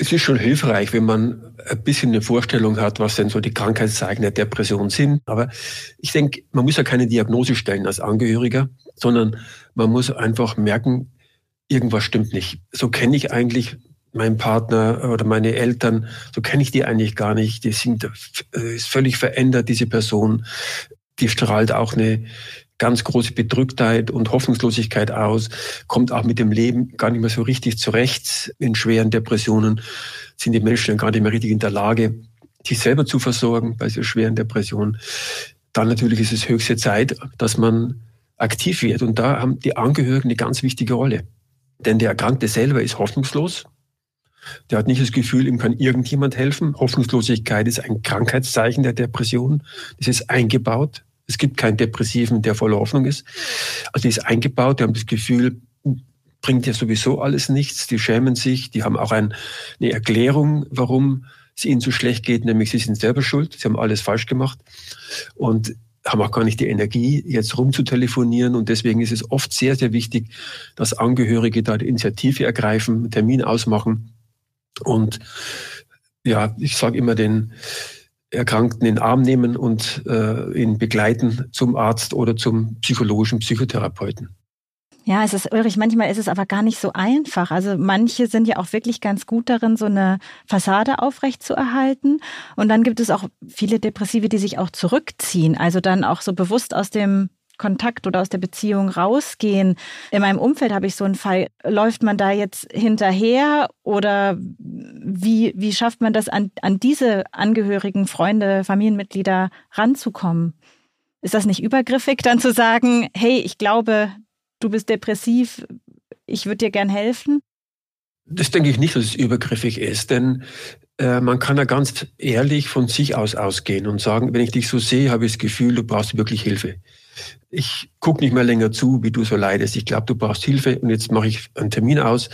Es ist schon hilfreich, wenn man ein bisschen eine Vorstellung hat, was denn so die Krankheitszeichen der Depression sind. Aber ich denke, man muss ja keine Diagnose stellen als Angehöriger, sondern man muss einfach merken, irgendwas stimmt nicht. So kenne ich eigentlich meinen Partner oder meine Eltern, so kenne ich die eigentlich gar nicht. Die sind äh, ist völlig verändert, diese Person. Die strahlt auch eine ganz große Bedrücktheit und Hoffnungslosigkeit aus, kommt auch mit dem Leben gar nicht mehr so richtig zurecht. In schweren Depressionen sind die Menschen gar nicht mehr richtig in der Lage, sich selber zu versorgen bei so schweren Depressionen. Dann natürlich ist es höchste Zeit, dass man aktiv wird. Und da haben die Angehörigen eine ganz wichtige Rolle. Denn der Erkrankte selber ist hoffnungslos. Der hat nicht das Gefühl, ihm kann irgendjemand helfen. Hoffnungslosigkeit ist ein Krankheitszeichen der Depression. Das ist eingebaut. Es gibt keinen Depressiven, der voller Hoffnung ist. Also die ist eingebaut. Die haben das Gefühl, bringt ja sowieso alles nichts. Die schämen sich. Die haben auch ein, eine Erklärung, warum es ihnen so schlecht geht, nämlich sie sind selber schuld. Sie haben alles falsch gemacht. Und haben auch gar nicht die Energie, jetzt rumzutelefonieren. Und deswegen ist es oft sehr, sehr wichtig, dass Angehörige da die Initiative ergreifen, Termin ausmachen Und ja, ich sage immer den Erkrankten in den Arm nehmen und äh, ihn begleiten zum Arzt oder zum psychologischen Psychotherapeuten. Ja, es ist, Ulrich, manchmal ist es aber gar nicht so einfach. Also manche sind ja auch wirklich ganz gut darin, so eine Fassade aufrechtzuerhalten. Und dann gibt es auch viele Depressive, die sich auch zurückziehen. Also dann auch so bewusst aus dem Kontakt oder aus der Beziehung rausgehen. In meinem Umfeld habe ich so einen Fall. Läuft man da jetzt hinterher oder wie, wie schafft man das, an, an diese Angehörigen, Freunde, Familienmitglieder ranzukommen? Ist das nicht übergriffig, dann zu sagen, hey, ich glaube, du bist depressiv, ich würde dir gern helfen? Das denke ich nicht, dass es übergriffig ist, denn äh, man kann ja ganz ehrlich von sich aus ausgehen und sagen, wenn ich dich so sehe, habe ich das Gefühl, du brauchst wirklich Hilfe ich gucke nicht mehr länger zu, wie du so leidest. Ich glaube, du brauchst Hilfe und jetzt mache ich einen Termin aus.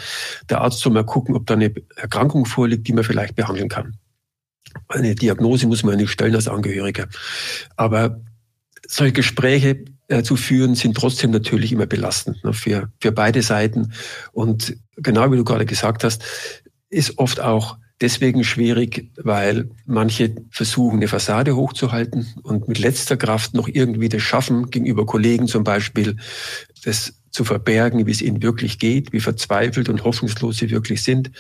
Der Arzt soll mal gucken, ob da eine Erkrankung vorliegt, die man vielleicht behandeln kann. Eine Diagnose muss man nicht stellen als Angehöriger. Aber solche Gespräche äh, zu führen, sind trotzdem natürlich immer belastend ne, für, für beide Seiten. Und genau wie du gerade gesagt hast, ist oft auch deswegen schwierig, weil manche versuchen, eine Fassade hochzuhalten und mit letzter Kraft noch irgendwie das schaffen, gegenüber Kollegen zum Beispiel, das zu verbergen, wie es ihnen wirklich geht, wie verzweifelt und hoffnungslos sie wirklich sind.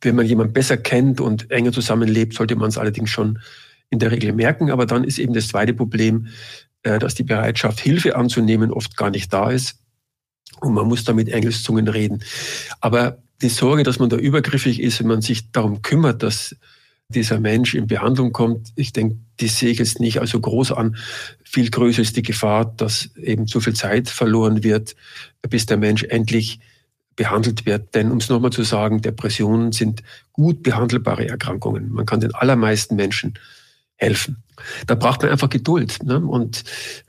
Wenn man jemanden besser kennt und enger zusammenlebt, sollte man es allerdings schon in der Regel merken. Aber dann ist eben das zweite Problem, dass die Bereitschaft, Hilfe anzunehmen, oft gar nicht da ist. Und man muss da mit Engelszungen reden. Aber die Sorge, dass man da übergriffig ist, wenn man sich darum kümmert, dass dieser Mensch in Behandlung kommt, ich denke, die sehe ich jetzt nicht also groß an. Viel größer ist die Gefahr, dass eben zu viel Zeit verloren wird, bis der Mensch endlich behandelt wird. Denn um es nochmal zu sagen, Depressionen sind gut behandelbare Erkrankungen. Man kann den allermeisten Menschen helfen. Da braucht man einfach Geduld ne? und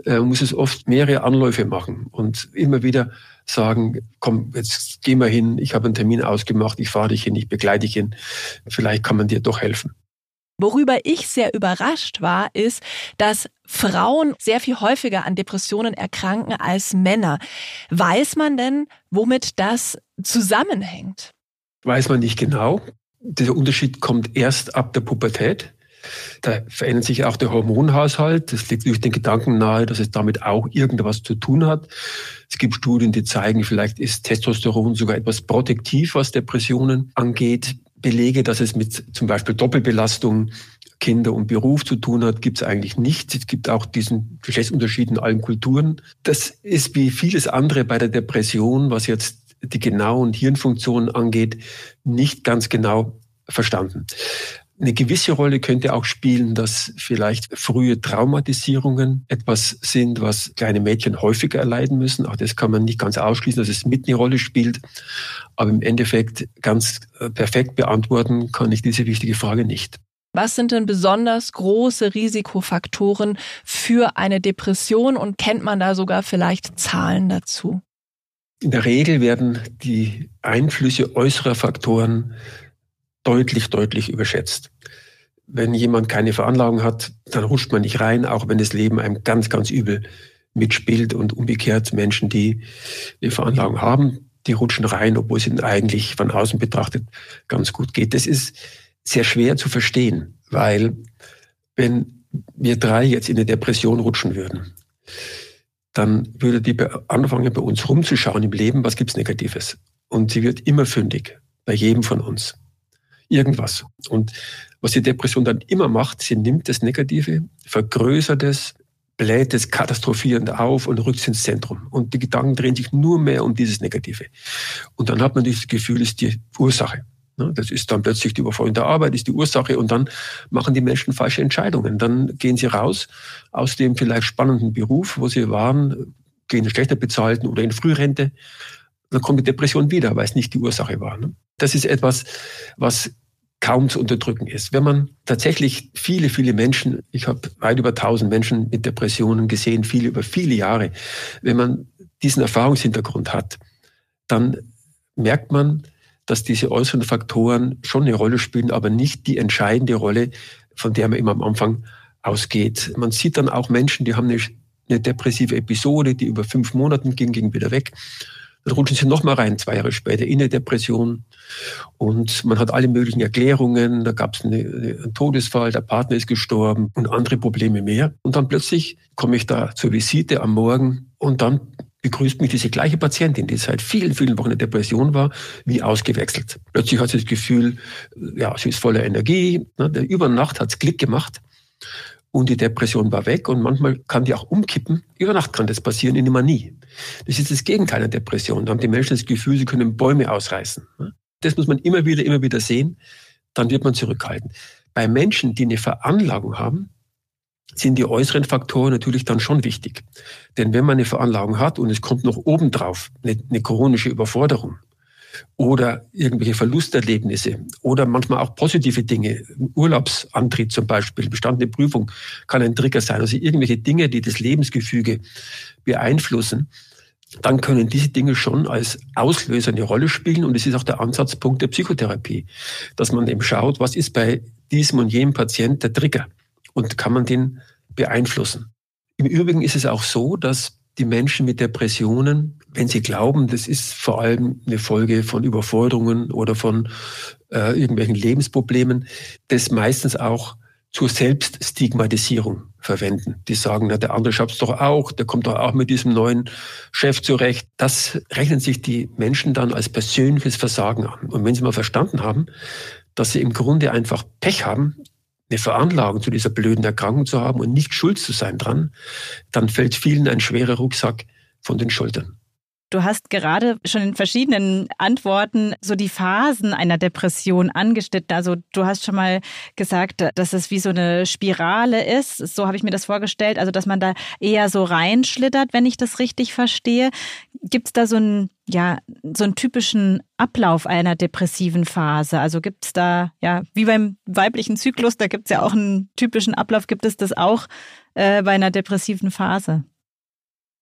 äh, muss es oft mehrere Anläufe machen und immer wieder sagen, komm, jetzt geh mal hin, ich habe einen Termin ausgemacht, ich fahre dich hin, ich begleite dich hin, vielleicht kann man dir doch helfen. Worüber ich sehr überrascht war, ist, dass Frauen sehr viel häufiger an Depressionen erkranken als Männer. Weiß man denn, womit das zusammenhängt? Weiß man nicht genau. Dieser Unterschied kommt erst ab der Pubertät. Da verändert sich auch der Hormonhaushalt. Das liegt durch den Gedanken nahe, dass es damit auch irgendwas zu tun hat. Es gibt Studien, die zeigen, vielleicht ist Testosteron sogar etwas protektiv, was Depressionen angeht. Belege, dass es mit zum Beispiel Doppelbelastung Kinder und Beruf zu tun hat, gibt es eigentlich nicht. Es gibt auch diesen Geschlechtsunterschied in allen Kulturen. Das ist wie vieles andere bei der Depression, was jetzt die genauen Hirnfunktionen angeht, nicht ganz genau verstanden. Eine gewisse Rolle könnte auch spielen, dass vielleicht frühe Traumatisierungen etwas sind, was kleine Mädchen häufiger erleiden müssen. Auch das kann man nicht ganz ausschließen, dass es mit eine Rolle spielt. Aber im Endeffekt ganz äh, perfekt beantworten kann ich diese wichtige Frage nicht. Was sind denn besonders große Risikofaktoren für eine Depression und kennt man da sogar vielleicht Zahlen dazu? In der Regel werden die Einflüsse äußerer Faktoren deutlich, deutlich überschätzt. Wenn jemand keine Veranlagung hat, dann rutscht man nicht rein, auch wenn das Leben einem ganz, ganz übel mitspielt und umgekehrt Menschen, die eine Veranlagung haben, die rutschen rein, obwohl es ihnen eigentlich von außen betrachtet ganz gut geht. Das ist sehr schwer zu verstehen, weil wenn wir drei jetzt in eine Depression rutschen würden, dann würde die anfangen, bei uns rumzuschauen im Leben, was gibt's Negatives. Und sie wird immer fündig, bei jedem von uns irgendwas. Und was die Depression dann immer macht, sie nimmt das Negative, vergrößert es, bläht es katastrophierend auf und rückt es ins Zentrum. Und die Gedanken drehen sich nur mehr um dieses Negative. Und dann hat man das Gefühl, es ist die Ursache. Ne, das ist dann plötzlich die Überforderung der Arbeit, ist die Ursache und dann machen die Menschen falsche Entscheidungen. Dann gehen sie raus aus dem vielleicht spannenden Beruf, wo sie waren, gehen schlechter bezahlten oder in Frührente dann kommt die Depression wieder, weil es nicht die Ursache war. Ne? Das ist etwas, was kaum zu unterdrücken ist. Wenn man tatsächlich viele, viele Menschen, ich habe weit über 1000 Menschen mit Depressionen gesehen, viele über viele Jahre, wenn man diesen Erfahrungshintergrund hat, dann merkt man, dass diese äußeren Faktoren schon eine Rolle spielen, aber nicht die entscheidende Rolle, von der man immer am Anfang ausgeht. Man sieht dann auch Menschen, die haben eine, eine depressive Episode, die über fünf Monaten ging, ging wieder weg. Dann rutschen sie nochmal rein, zwei Jahre später, in eine Depression. Und man hat alle möglichen Erklärungen. Da gab es eine, einen Todesfall, der Partner ist gestorben und andere Probleme mehr. Und dann plötzlich komme ich da zur Visite am Morgen und dann begrüßt mich diese gleiche Patientin, die seit vielen, vielen Wochen in Depression war, wie ausgewechselt. Plötzlich hat sie das Gefühl, ja, sie ist voller Energie. Ne, über Nacht hat es Klick gemacht und die Depression war weg und manchmal kann die auch umkippen. Über Nacht kann das passieren, in der Manie. Das ist das Gegenteil einer Depression. Da haben die Menschen das Gefühl, sie können Bäume ausreißen. Das muss man immer wieder, immer wieder sehen. Dann wird man zurückhalten. Bei Menschen, die eine Veranlagung haben, sind die äußeren Faktoren natürlich dann schon wichtig. Denn wenn man eine Veranlagung hat und es kommt noch obendrauf eine, eine chronische Überforderung, oder irgendwelche Verlusterlebnisse oder manchmal auch positive Dinge. Urlaubsantritt zum Beispiel, bestandene Prüfung kann ein Trigger sein. Also irgendwelche Dinge, die das Lebensgefüge beeinflussen, dann können diese Dinge schon als Auslöser eine Rolle spielen. Und es ist auch der Ansatzpunkt der Psychotherapie, dass man eben schaut, was ist bei diesem und jenem Patient der Trigger und kann man den beeinflussen. Im Übrigen ist es auch so, dass die Menschen mit Depressionen, wenn sie glauben, das ist vor allem eine Folge von Überforderungen oder von äh, irgendwelchen Lebensproblemen, das meistens auch zur Selbststigmatisierung verwenden. Die sagen, na, der andere schafft es doch auch, der kommt doch auch mit diesem neuen Chef zurecht. Das rechnen sich die Menschen dann als persönliches Versagen an. Und wenn sie mal verstanden haben, dass sie im Grunde einfach Pech haben, eine Veranlagung zu dieser blöden Erkrankung zu haben und nicht schuld zu sein dran, dann fällt vielen ein schwerer Rucksack von den Schultern. Du hast gerade schon in verschiedenen Antworten so die Phasen einer Depression angeschnitten. Also du hast schon mal gesagt, dass es wie so eine Spirale ist. So habe ich mir das vorgestellt. Also dass man da eher so reinschlittert, wenn ich das richtig verstehe. Gibt es da so einen, ja, so einen typischen Ablauf einer depressiven Phase? Also gibt es da, ja, wie beim weiblichen Zyklus, da gibt es ja auch einen typischen Ablauf. Gibt es das auch äh, bei einer depressiven Phase?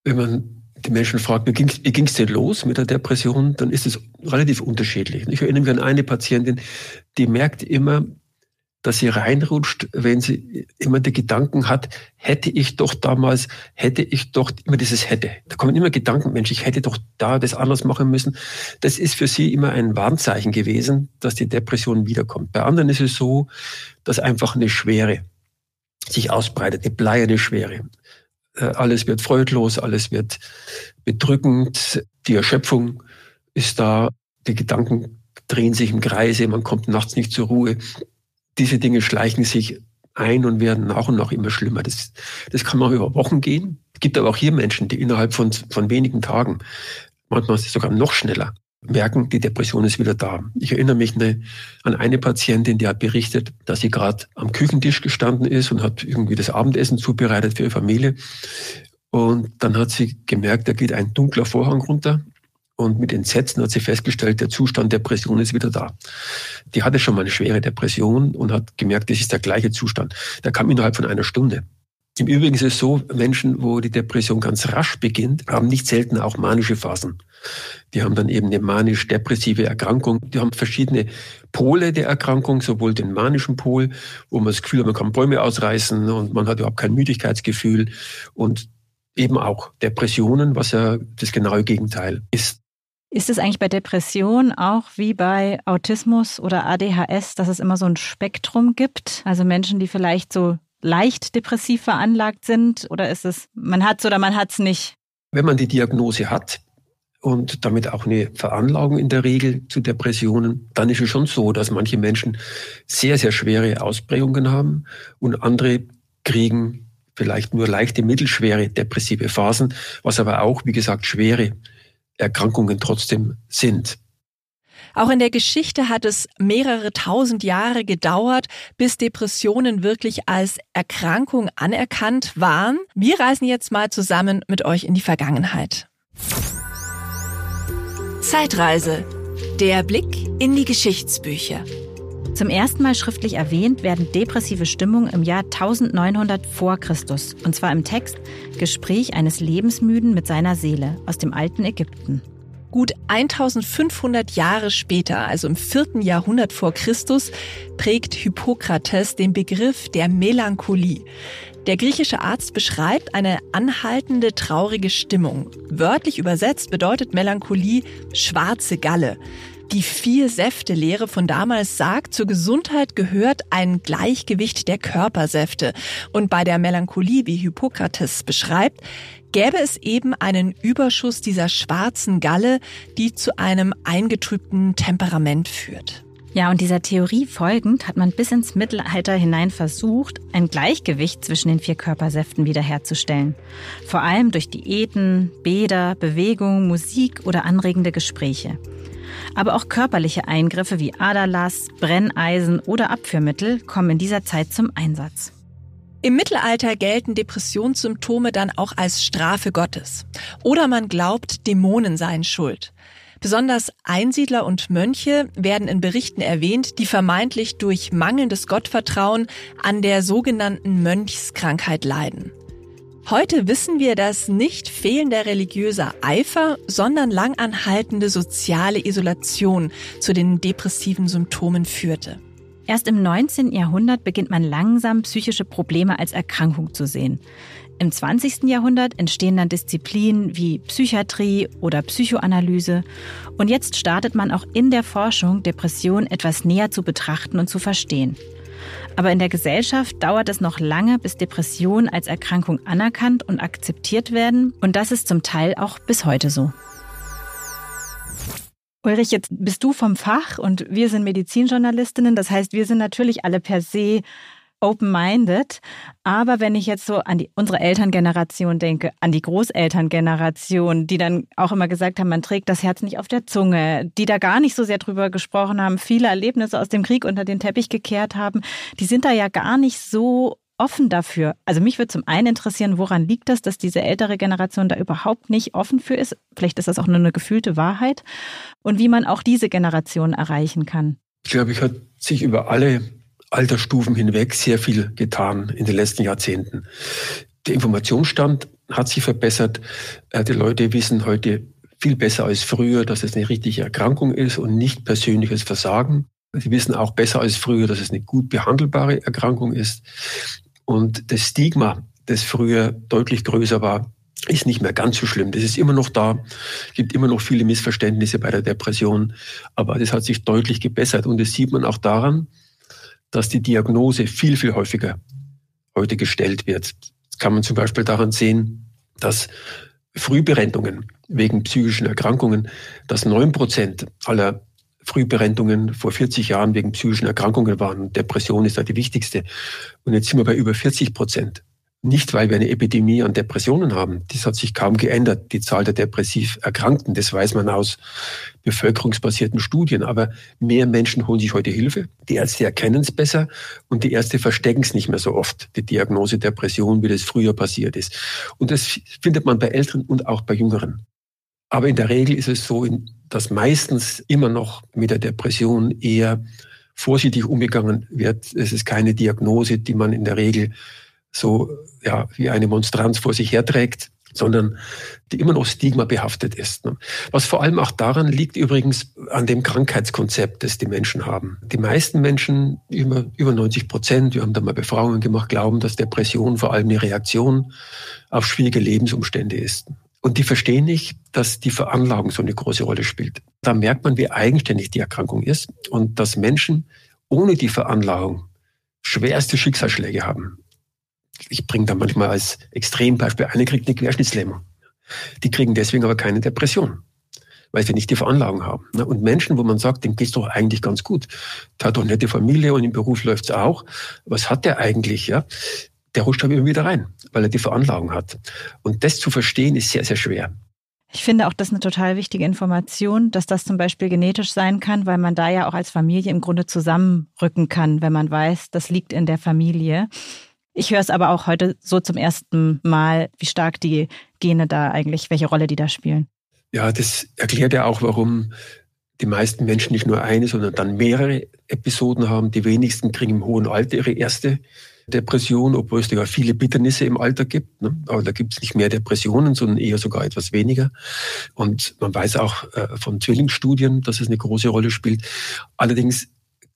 Wenn man die Menschen fragt, wie ging es denn los mit der Depression, dann ist es relativ unterschiedlich. Ich erinnere mich an eine Patientin, die merkt immer, dass sie reinrutscht, wenn sie immer die Gedanken hat, hätte ich doch damals, hätte ich doch immer dieses hätte. Da kommen immer Gedanken, Mensch, ich hätte doch da das anders machen müssen. Das ist für sie immer ein Warnzeichen gewesen, dass die Depression wiederkommt. Bei anderen ist es so, dass einfach eine Schwere sich ausbreitet, eine bleierne Schwere. Äh, alles wird freudlos, alles wird bedrückend, die Erschöpfung ist da, die Gedanken drehen sich im Kreise, man kommt nachts nicht zur Ruhe. Diese Dinge schleichen sich ein und werden nach und nach immer schlimmer. Das, das kann man über Wochen gehen. Es gibt aber auch hier Menschen, die innerhalb von, von wenigen Tagen, manchmal sogar noch schneller, merken, die Depression ist wieder da. Ich erinnere mich ne, an eine Patientin, die hat berichtet, dass sie gerade am Küchentisch gestanden ist und hat irgendwie das Abendessen zubereitet für ihre Familie. Und dann hat sie gemerkt, da geht ein dunkler Vorhang runter. Und mit Entsetzen hat sie festgestellt, der Zustand Depression ist wieder da. Die hatte schon mal eine schwere Depression und hat gemerkt, das ist der gleiche Zustand. Der kam innerhalb von einer Stunde. Im Übrigen ist es so, Menschen, wo die Depression ganz rasch beginnt, haben nicht selten auch manische Phasen. Die haben dann eben eine manisch-depressive Erkrankung. Die haben verschiedene Pole der Erkrankung, sowohl den manischen Pol, wo man das Gefühl hat, man kann Bäume ausreißen und man hat überhaupt kein Müdigkeitsgefühl und eben auch Depressionen, was ja das genaue Gegenteil ist. Ist es eigentlich bei Depression auch wie bei Autismus oder ADHS, dass es immer so ein Spektrum gibt? Also Menschen, die vielleicht so leicht depressiv veranlagt sind? Oder ist es, man hat es oder man hat es nicht? Wenn man die Diagnose hat und damit auch eine Veranlagung in der Regel zu Depressionen, dann ist es schon so, dass manche Menschen sehr, sehr schwere Ausprägungen haben und andere kriegen vielleicht nur leichte, mittelschwere depressive Phasen, was aber auch, wie gesagt, schwere Erkrankungen trotzdem sind. Auch in der Geschichte hat es mehrere tausend Jahre gedauert, bis Depressionen wirklich als Erkrankung anerkannt waren. Wir reisen jetzt mal zusammen mit euch in die Vergangenheit. Zeitreise. Der Blick in die Geschichtsbücher. Zum ersten Mal schriftlich erwähnt werden depressive Stimmungen im Jahr 1900 vor Christus, und zwar im Text Gespräch eines Lebensmüden mit seiner Seele aus dem alten Ägypten. Gut 1500 Jahre später, also im vierten Jahrhundert vor Christus, prägt Hippokrates den Begriff der Melancholie. Der griechische Arzt beschreibt eine anhaltende traurige Stimmung. Wörtlich übersetzt bedeutet Melancholie schwarze Galle. Die Vier-Säfte-Lehre von damals sagt, zur Gesundheit gehört ein Gleichgewicht der Körpersäfte. Und bei der Melancholie, wie Hippokrates beschreibt, gäbe es eben einen Überschuss dieser schwarzen Galle, die zu einem eingetrübten Temperament führt. Ja, und dieser Theorie folgend hat man bis ins Mittelalter hinein versucht, ein Gleichgewicht zwischen den vier Körpersäften wiederherzustellen. Vor allem durch Diäten, Bäder, Bewegung, Musik oder anregende Gespräche. Aber auch körperliche Eingriffe wie Aderlass, Brenneisen oder Abführmittel kommen in dieser Zeit zum Einsatz. Im Mittelalter gelten Depressionssymptome dann auch als Strafe Gottes. Oder man glaubt, Dämonen seien schuld. Besonders Einsiedler und Mönche werden in Berichten erwähnt, die vermeintlich durch mangelndes Gottvertrauen an der sogenannten Mönchskrankheit leiden. Heute wissen wir, dass nicht fehlender religiöser Eifer, sondern langanhaltende soziale Isolation zu den depressiven Symptomen führte. Erst im 19. Jahrhundert beginnt man langsam psychische Probleme als Erkrankung zu sehen. Im 20. Jahrhundert entstehen dann Disziplinen wie Psychiatrie oder Psychoanalyse und jetzt startet man auch in der Forschung, Depression etwas näher zu betrachten und zu verstehen. Aber in der Gesellschaft dauert es noch lange, bis Depressionen als Erkrankung anerkannt und akzeptiert werden. Und das ist zum Teil auch bis heute so. Ulrich, jetzt bist du vom Fach und wir sind Medizinjournalistinnen. Das heißt, wir sind natürlich alle per se open-minded. Aber wenn ich jetzt so an die, unsere Elterngeneration denke, an die Großelterngeneration, die dann auch immer gesagt haben, man trägt das Herz nicht auf der Zunge, die da gar nicht so sehr drüber gesprochen haben, viele Erlebnisse aus dem Krieg unter den Teppich gekehrt haben, die sind da ja gar nicht so offen dafür? Also mich würde zum einen interessieren, woran liegt das, dass diese ältere Generation da überhaupt nicht offen für ist? Vielleicht ist das auch nur eine gefühlte Wahrheit. Und wie man auch diese Generation erreichen kann. Ich glaube, ich hat sich über alle Altersstufen hinweg sehr viel getan in den letzten Jahrzehnten. Der Informationsstand hat sich verbessert. Äh, die Leute wissen heute viel besser als früher, dass es eine richtige Erkrankung ist und nicht persönliches Versagen. Sie wissen auch besser als früher, dass es eine gut behandelbare Erkrankung ist. Und das Stigma, das früher deutlich größer war, ist nicht mehr ganz so schlimm. Das ist immer noch da, gibt immer noch viele Missverständnisse bei der Depression, aber das hat sich deutlich gebessert. Und das sieht man auch daran, dass die Diagnose viel, viel häufiger heute gestellt wird. Das kann man zum Beispiel daran sehen, dass Frühberentungen wegen psychischen Erkrankungen, dass neun Prozent aller Frühberentungen vor 40 Jahren wegen psychischen Erkrankungen waren. Depression ist da die wichtigste. Und jetzt sind wir bei über 40 Prozent. Nicht, weil wir eine Epidemie an Depressionen haben. Das hat sich kaum geändert, die Zahl der depressiv Erkrankten. Das weiß man aus bevölkerungsbasierten Studien. Aber mehr Menschen holen sich heute Hilfe. Die Ärzte erkennen es besser und die Ärzte verstecken es nicht mehr so oft, die Diagnose Depression, wie das früher passiert ist. Und das findet man bei Älteren und auch bei Jüngeren. Aber in der Regel ist es so, dass meistens immer noch mit der Depression eher vorsichtig umgegangen wird. Es ist keine Diagnose, die man in der Regel so ja, wie eine Monstranz vor sich herträgt, sondern die immer noch Stigma behaftet ist. Ne? Was vor allem auch daran liegt übrigens an dem Krankheitskonzept, das die Menschen haben. Die meisten Menschen, über, über 90 Prozent, wir haben da mal Befragungen gemacht, glauben, dass Depression vor allem eine Reaktion auf schwierige Lebensumstände ist. Und die verstehen nicht, dass die Veranlagung so eine große Rolle spielt. Da merkt man, wie eigenständig die Erkrankung ist und dass Menschen ohne die Veranlagung schwerste Schicksalsschläge haben ich bringe da manchmal als Extrembeispiel, eine kriegt eine Querschnittslähmung. Die kriegen deswegen aber keine Depression, weil sie nicht die Veranlagung haben. Ne? Und Menschen, wo man sagt, dem geht's doch eigentlich ganz gut, der hat doch nette Familie und im Beruf läuft's auch. Was hat der eigentlich? Ja? Der rutscht aber immer wieder rein, weil er die Veranlagung hat. Und das zu verstehen, ist sehr, sehr schwer. Ich finde auch das eine total wichtige Information, dass das zum Beispiel genetisch sein kann, weil man da ja auch als Familie im Grunde zusammenrücken kann, wenn man weiß, das liegt in der Familie. Ich höre es aber auch heute so zum ersten Mal, wie stark die Gene da eigentlich, welche Rolle die da spielen. Ja, das erklärt ja auch, warum die meisten Menschen nicht nur eine, sondern dann mehrere Episoden haben. Die wenigsten kriegen im hohen Alter ihre erste Depression, obwohl es ja viele Bitternisse im Alter gibt. Ne? Aber da gibt es nicht mehr Depressionen, sondern eher sogar etwas weniger. Und man weiß auch äh, von Zwillingsstudien, dass es eine große Rolle spielt. Allerdings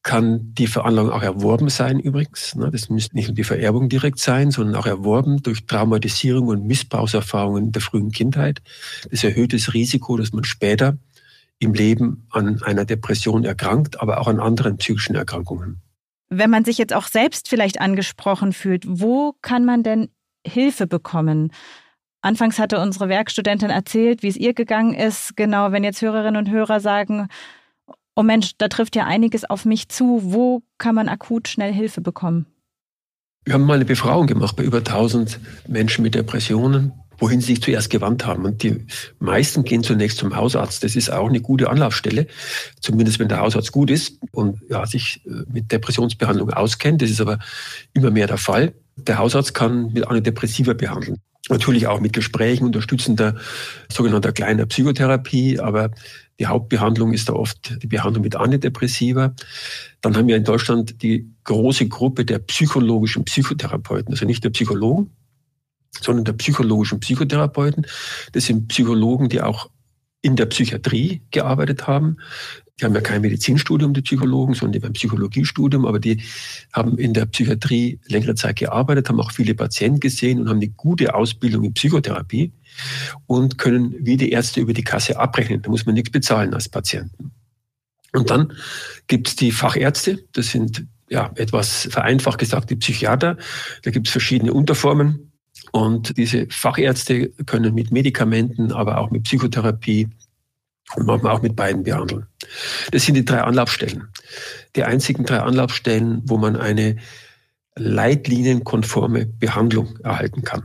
kann die Veranlagung auch erworben sein übrigens. Ne? Das müsste nicht nur die Vererbung direkt sein, sondern auch erworben durch Traumatisierung und Missbrauchserfahrungen der frühen Kindheit. Das erhöht das Risiko, dass man später im Leben an einer Depression erkrankt, aber auch an anderen psychischen Erkrankungen. Wenn man sich jetzt auch selbst vielleicht angesprochen fühlt, wo kann man denn Hilfe bekommen? Anfangs hatte unsere Werkstudentin erzählt, wie es ihr gegangen ist. Genau, wenn jetzt Hörerinnen und Hörer sagen, oh Mensch, da trifft ja einiges auf mich zu, wo kann man akut schnell Hilfe bekommen? Wir haben mal eine Befragung gemacht bei über 1000 Menschen mit Depressionen, wohin sie sich zuerst gewandt haben. Und die meisten gehen zunächst zum Hausarzt. Das ist auch eine gute Anlaufstelle, zumindest wenn der Hausarzt gut ist und ja, sich äh, mit Depressionsbehandlung auskennt. Das ist aber immer mehr der Fall. Der Hausarzt kann mit Antidepressiva behandeln. Natürlich auch mit Gesprächen, unterstützender sogenannter kleiner Psychotherapie, aber die Hauptbehandlung ist da oft die Behandlung mit Antidepressiva. Dann haben wir in Deutschland die große Gruppe der psychologischen Psychotherapeuten, also nicht der Psychologen, sondern der psychologischen Psychotherapeuten. Das sind Psychologen, die auch in der Psychiatrie gearbeitet haben, die haben ja kein Medizinstudium, die Psychologen, sondern die haben ein Psychologiestudium, aber die haben in der Psychiatrie längere Zeit gearbeitet, haben auch viele Patienten gesehen und haben eine gute Ausbildung in Psychotherapie und können wie die Ärzte über die Kasse abrechnen. Da muss man nichts bezahlen als Patienten. Und dann gibt es die Fachärzte, das sind ja etwas vereinfacht gesagt die Psychiater. Da gibt es verschiedene Unterformen. Und diese Fachärzte können mit Medikamenten, aber auch mit Psychotherapie und manchmal auch mit beiden behandeln. Das sind die drei Anlaufstellen. Die einzigen drei Anlaufstellen, wo man eine leitlinienkonforme Behandlung erhalten kann.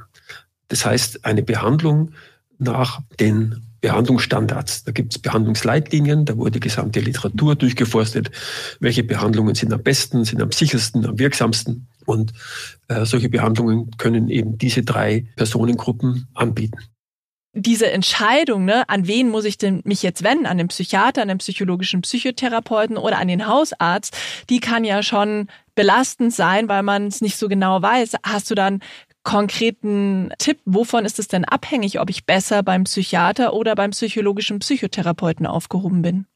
Das heißt, eine Behandlung nach den Behandlungsstandards. Da gibt es Behandlungsleitlinien, da wurde die gesamte Literatur durchgeforstet, welche Behandlungen sind am besten, sind am sichersten, am wirksamsten. Und äh, solche Behandlungen können eben diese drei Personengruppen anbieten diese Entscheidung, ne, an wen muss ich denn mich jetzt wenden, an den Psychiater, an den psychologischen Psychotherapeuten oder an den Hausarzt, die kann ja schon belastend sein, weil man es nicht so genau weiß. Hast du dann konkreten Tipp, wovon ist es denn abhängig, ob ich besser beim Psychiater oder beim psychologischen Psychotherapeuten aufgehoben bin?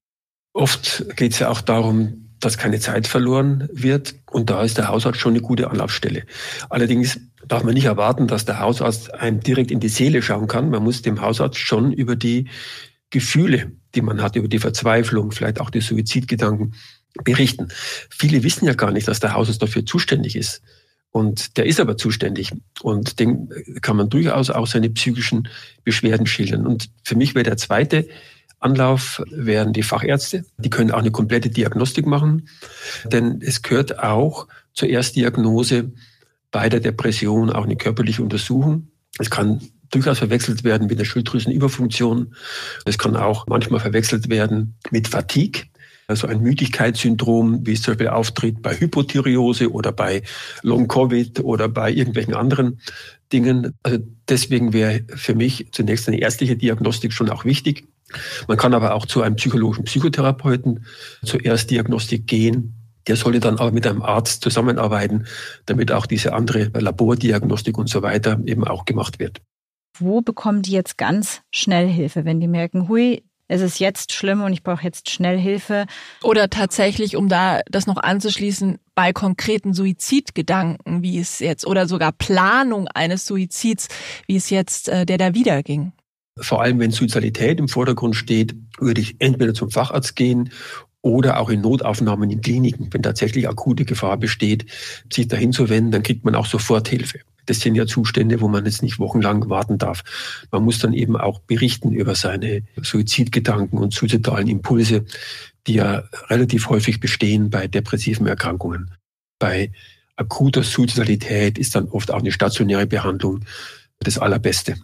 Oft geht es ja auch darum, dass keine Zeit verloren wird. Und da ist der Hausarzt schon eine gute Anlaufstelle. Allerdings darf man nicht erwarten, dass der Hausarzt einem direkt in die Seele schauen kann. Man muss dem Hausarzt schon über die Gefühle, die man hat, über die Verzweiflung, vielleicht auch die Suizidgedanken berichten. Viele wissen ja gar nicht, dass der Hausarzt dafür zuständig ist. Und der ist aber zuständig. Und dem kann man durchaus auch seine psychischen Beschwerden schildern. Und für mich wäre der zweite Anlauf wären die Fachärzte. Die können auch eine komplette Diagnostik machen. Denn es gehört auch zur Erstdiagnose bei der Depression auch eine körperliche Untersuchung. Es kann durchaus verwechselt werden mit der Schilddrüsenüberfunktion. Es kann auch manchmal verwechselt werden mit Fatigue, also ein Müdigkeitssyndrom, wie es zum Beispiel auftritt bei Hypothyreose oder bei Long-Covid oder bei irgendwelchen anderen Dingen. Also deswegen wäre für mich zunächst eine ärztliche Diagnostik schon auch wichtig. Man kann aber auch zu einem psychologischen Psychotherapeuten zur Erstdiagnostik gehen. Der sollte dann aber mit einem Arzt zusammenarbeiten, damit auch diese andere Labordiagnostik und so weiter eben auch gemacht wird. Wo bekommen die jetzt ganz schnell Hilfe, wenn die merken, hui, es ist jetzt schlimm und ich brauche jetzt schnell Hilfe? Oder tatsächlich, um da das noch anzuschließen, bei konkreten Suizidgedanken, wie es jetzt, oder sogar Planung eines Suizids, wie es jetzt äh, der da wieder ging? Vor allem, wenn Suizidalität im Vordergrund steht, würde ich entweder zum Facharzt gehen oder auch in Notaufnahmen in Kliniken, wenn tatsächlich akute Gefahr besteht, sich dahin zu wenden, dann kriegt man auch sofort Hilfe. Das sind ja Zustände, wo man jetzt nicht wochenlang warten darf. Man muss dann eben auch berichten über seine Suizidgedanken und suizidalen Impulse, die ja relativ häufig bestehen bei depressiven Erkrankungen. Bei akuter Suizidalität ist dann oft auch eine stationäre Behandlung das Allerbeste.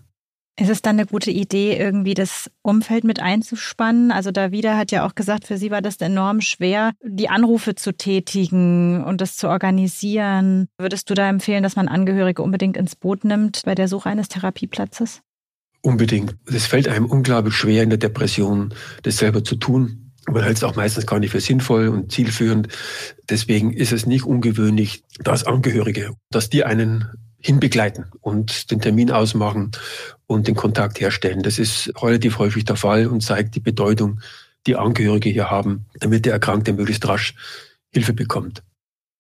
Ist es dann eine gute Idee, irgendwie das Umfeld mit einzuspannen? Also Davida hat ja auch gesagt, für sie war das enorm schwer, die Anrufe zu tätigen und das zu organisieren. Würdest du da empfehlen, dass man Angehörige unbedingt ins Boot nimmt bei der Suche eines Therapieplatzes? Unbedingt. Es fällt einem unglaublich schwer in der Depression, das selber zu tun. Man hält es auch meistens gar nicht für sinnvoll und zielführend. Deswegen ist es nicht ungewöhnlich, dass Angehörige, dass die einen hinbegleiten und den Termin ausmachen und den Kontakt herstellen. Das ist relativ häufig der Fall und zeigt die Bedeutung, die Angehörige hier haben, damit der Erkrankte möglichst rasch Hilfe bekommt.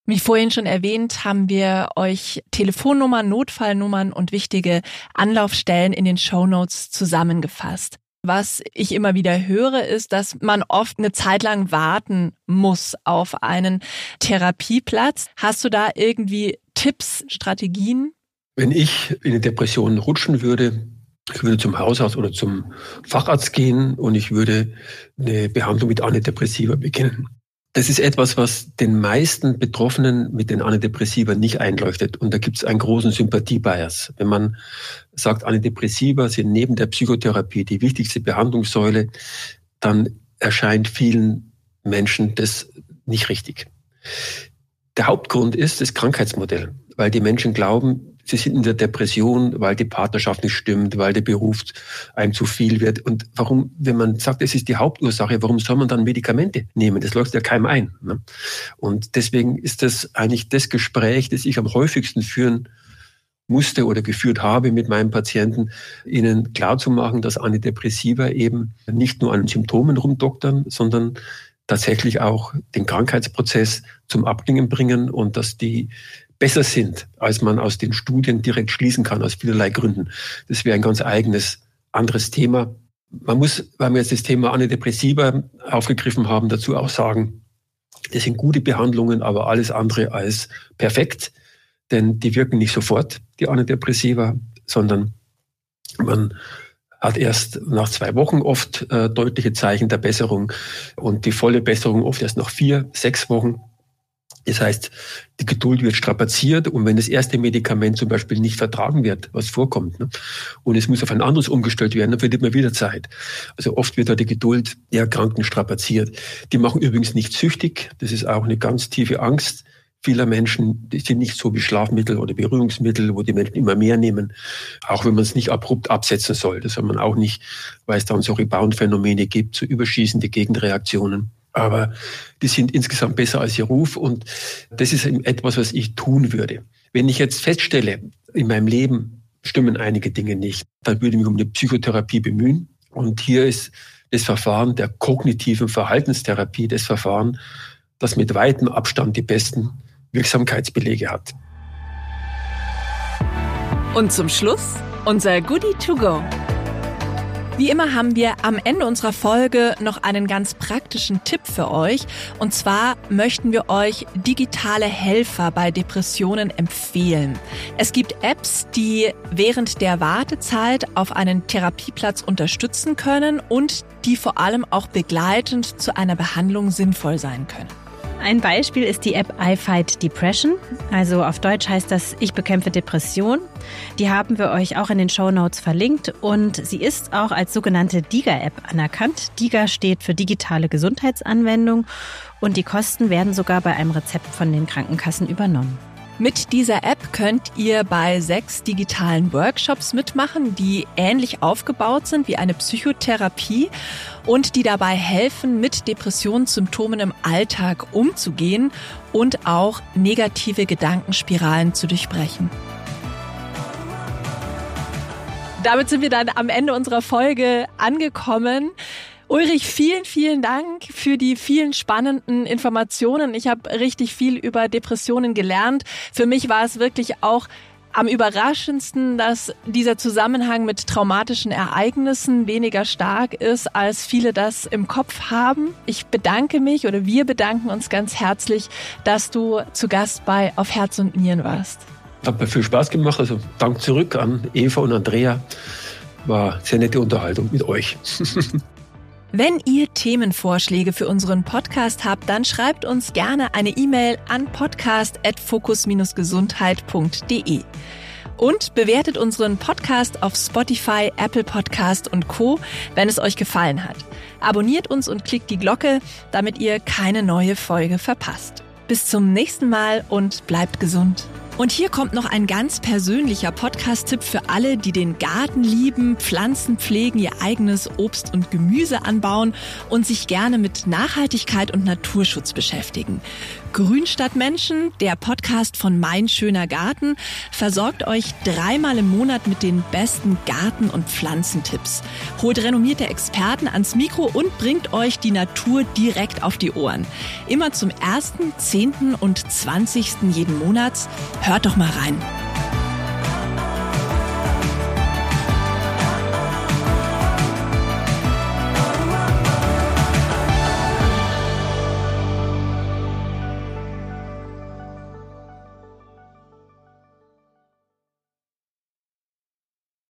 Wie vorhin schon erwähnt, haben wir euch Telefonnummern, Notfallnummern und wichtige Anlaufstellen in den Show Notes zusammengefasst. Was ich immer wieder höre, ist, dass man oft eine Zeit lang warten muss auf einen Therapieplatz. Hast du da irgendwie Tipps, Strategien? Wenn ich in eine Depression rutschen würde, ich würde zum Hausarzt oder zum Facharzt gehen und ich würde eine Behandlung mit Antidepressiva beginnen. Das ist etwas, was den meisten Betroffenen mit den Antidepressiva nicht einleuchtet. Und da gibt es einen großen Sympathiebias. Wenn man sagt, Antidepressiva sind neben der Psychotherapie die wichtigste Behandlungssäule, dann erscheint vielen Menschen das nicht richtig. Der Hauptgrund ist das Krankheitsmodell, weil die Menschen glauben, sie sind in der Depression, weil die Partnerschaft nicht stimmt, weil der Beruf einem zu viel wird. Und warum, wenn man sagt, es ist die Hauptursache, warum soll man dann Medikamente nehmen? Das läuft ja keinem ein. Ne? Und deswegen ist das eigentlich das Gespräch, das ich am häufigsten führen musste oder geführt habe mit meinen Patienten, ihnen klarzumachen, dass Antidepressiva eben nicht nur an Symptomen rumdoktern, sondern tatsächlich auch den Krankheitsprozess zum Abklingen bringen und dass die besser sind, als man aus den Studien direkt schließen kann, aus vielerlei Gründen. Das wäre ein ganz eigenes, anderes Thema. Man muss, weil wir jetzt das Thema Antidepressiva aufgegriffen haben, dazu auch sagen, das sind gute Behandlungen, aber alles andere als perfekt, denn die wirken nicht sofort, die Antidepressiva, sondern man hat erst nach zwei Wochen oft äh, deutliche Zeichen der Besserung und die volle Besserung oft erst nach vier, sechs Wochen. Das heißt, die Geduld wird strapaziert und wenn das erste Medikament zum Beispiel nicht vertragen wird, was vorkommt, ne, und es muss auf ein anderes umgestellt werden, dann verliert man wieder Zeit. Also oft wird da die Geduld der Erkrankten strapaziert. Die machen übrigens nicht süchtig. Das ist auch eine ganz tiefe Angst vieler Menschen. Die sind nicht so wie Schlafmittel oder Berührungsmittel, wo die Menschen immer mehr nehmen, auch wenn man es nicht abrupt absetzen soll. Das soll man auch nicht, weil es dann so Rebound-Phänomene gibt, so überschießende Gegenreaktionen aber die sind insgesamt besser als ihr Ruf und das ist etwas, was ich tun würde. Wenn ich jetzt feststelle, in meinem Leben stimmen einige Dinge nicht, dann würde ich mich um eine Psychotherapie bemühen. Und hier ist das Verfahren der kognitiven Verhaltenstherapie, das Verfahren, das mit weitem Abstand die besten Wirksamkeitsbelege hat. Und zum Schluss unser Goodie to go. Wie immer haben wir am Ende unserer Folge noch einen ganz praktischen Tipp für euch. Und zwar möchten wir euch digitale Helfer bei Depressionen empfehlen. Es gibt Apps, die während der Wartezeit auf einen Therapieplatz unterstützen können und die vor allem auch begleitend zu einer Behandlung sinnvoll sein können. Ein Beispiel ist die App I Fight Depression. Also auf Deutsch heißt das Ich bekämpfe Depression. Die haben wir euch auch in den Show Notes verlinkt und sie ist auch als sogenannte DIGA-App anerkannt. DIGA steht für digitale Gesundheitsanwendung und die Kosten werden sogar bei einem Rezept von den Krankenkassen übernommen. Mit dieser App könnt ihr bei sechs digitalen Workshops mitmachen, die ähnlich aufgebaut sind wie eine Psychotherapie und die dabei helfen, mit Depressionssymptomen im Alltag umzugehen und auch negative Gedankenspiralen zu durchbrechen. Damit sind wir dann am Ende unserer Folge angekommen. Ulrich, vielen, vielen Dank für die vielen spannenden Informationen. Ich habe richtig viel über Depressionen gelernt. Für mich war es wirklich auch am überraschendsten, dass dieser Zusammenhang mit traumatischen Ereignissen weniger stark ist, als viele das im Kopf haben. Ich bedanke mich oder wir bedanken uns ganz herzlich, dass du zu Gast bei Auf Herz und Nieren warst. Hat mir viel Spaß gemacht. Also Dank zurück an Eva und Andrea. War sehr nette Unterhaltung mit euch. Wenn ihr Themenvorschläge für unseren Podcast habt, dann schreibt uns gerne eine E-Mail an podcast.fokus-gesundheit.de und bewertet unseren Podcast auf Spotify, Apple Podcast und Co., wenn es euch gefallen hat. Abonniert uns und klickt die Glocke, damit ihr keine neue Folge verpasst. Bis zum nächsten Mal und bleibt gesund. Und hier kommt noch ein ganz persönlicher Podcast-Tipp für alle, die den Garten lieben, Pflanzen pflegen, ihr eigenes Obst und Gemüse anbauen und sich gerne mit Nachhaltigkeit und Naturschutz beschäftigen. Grünstadt Menschen, der Podcast von Mein schöner Garten, versorgt euch dreimal im Monat mit den besten Garten- und Pflanzentipps. Holt renommierte Experten ans Mikro und bringt euch die Natur direkt auf die Ohren. Immer zum 1., 10. und 20. jeden Monats. Hört doch mal rein.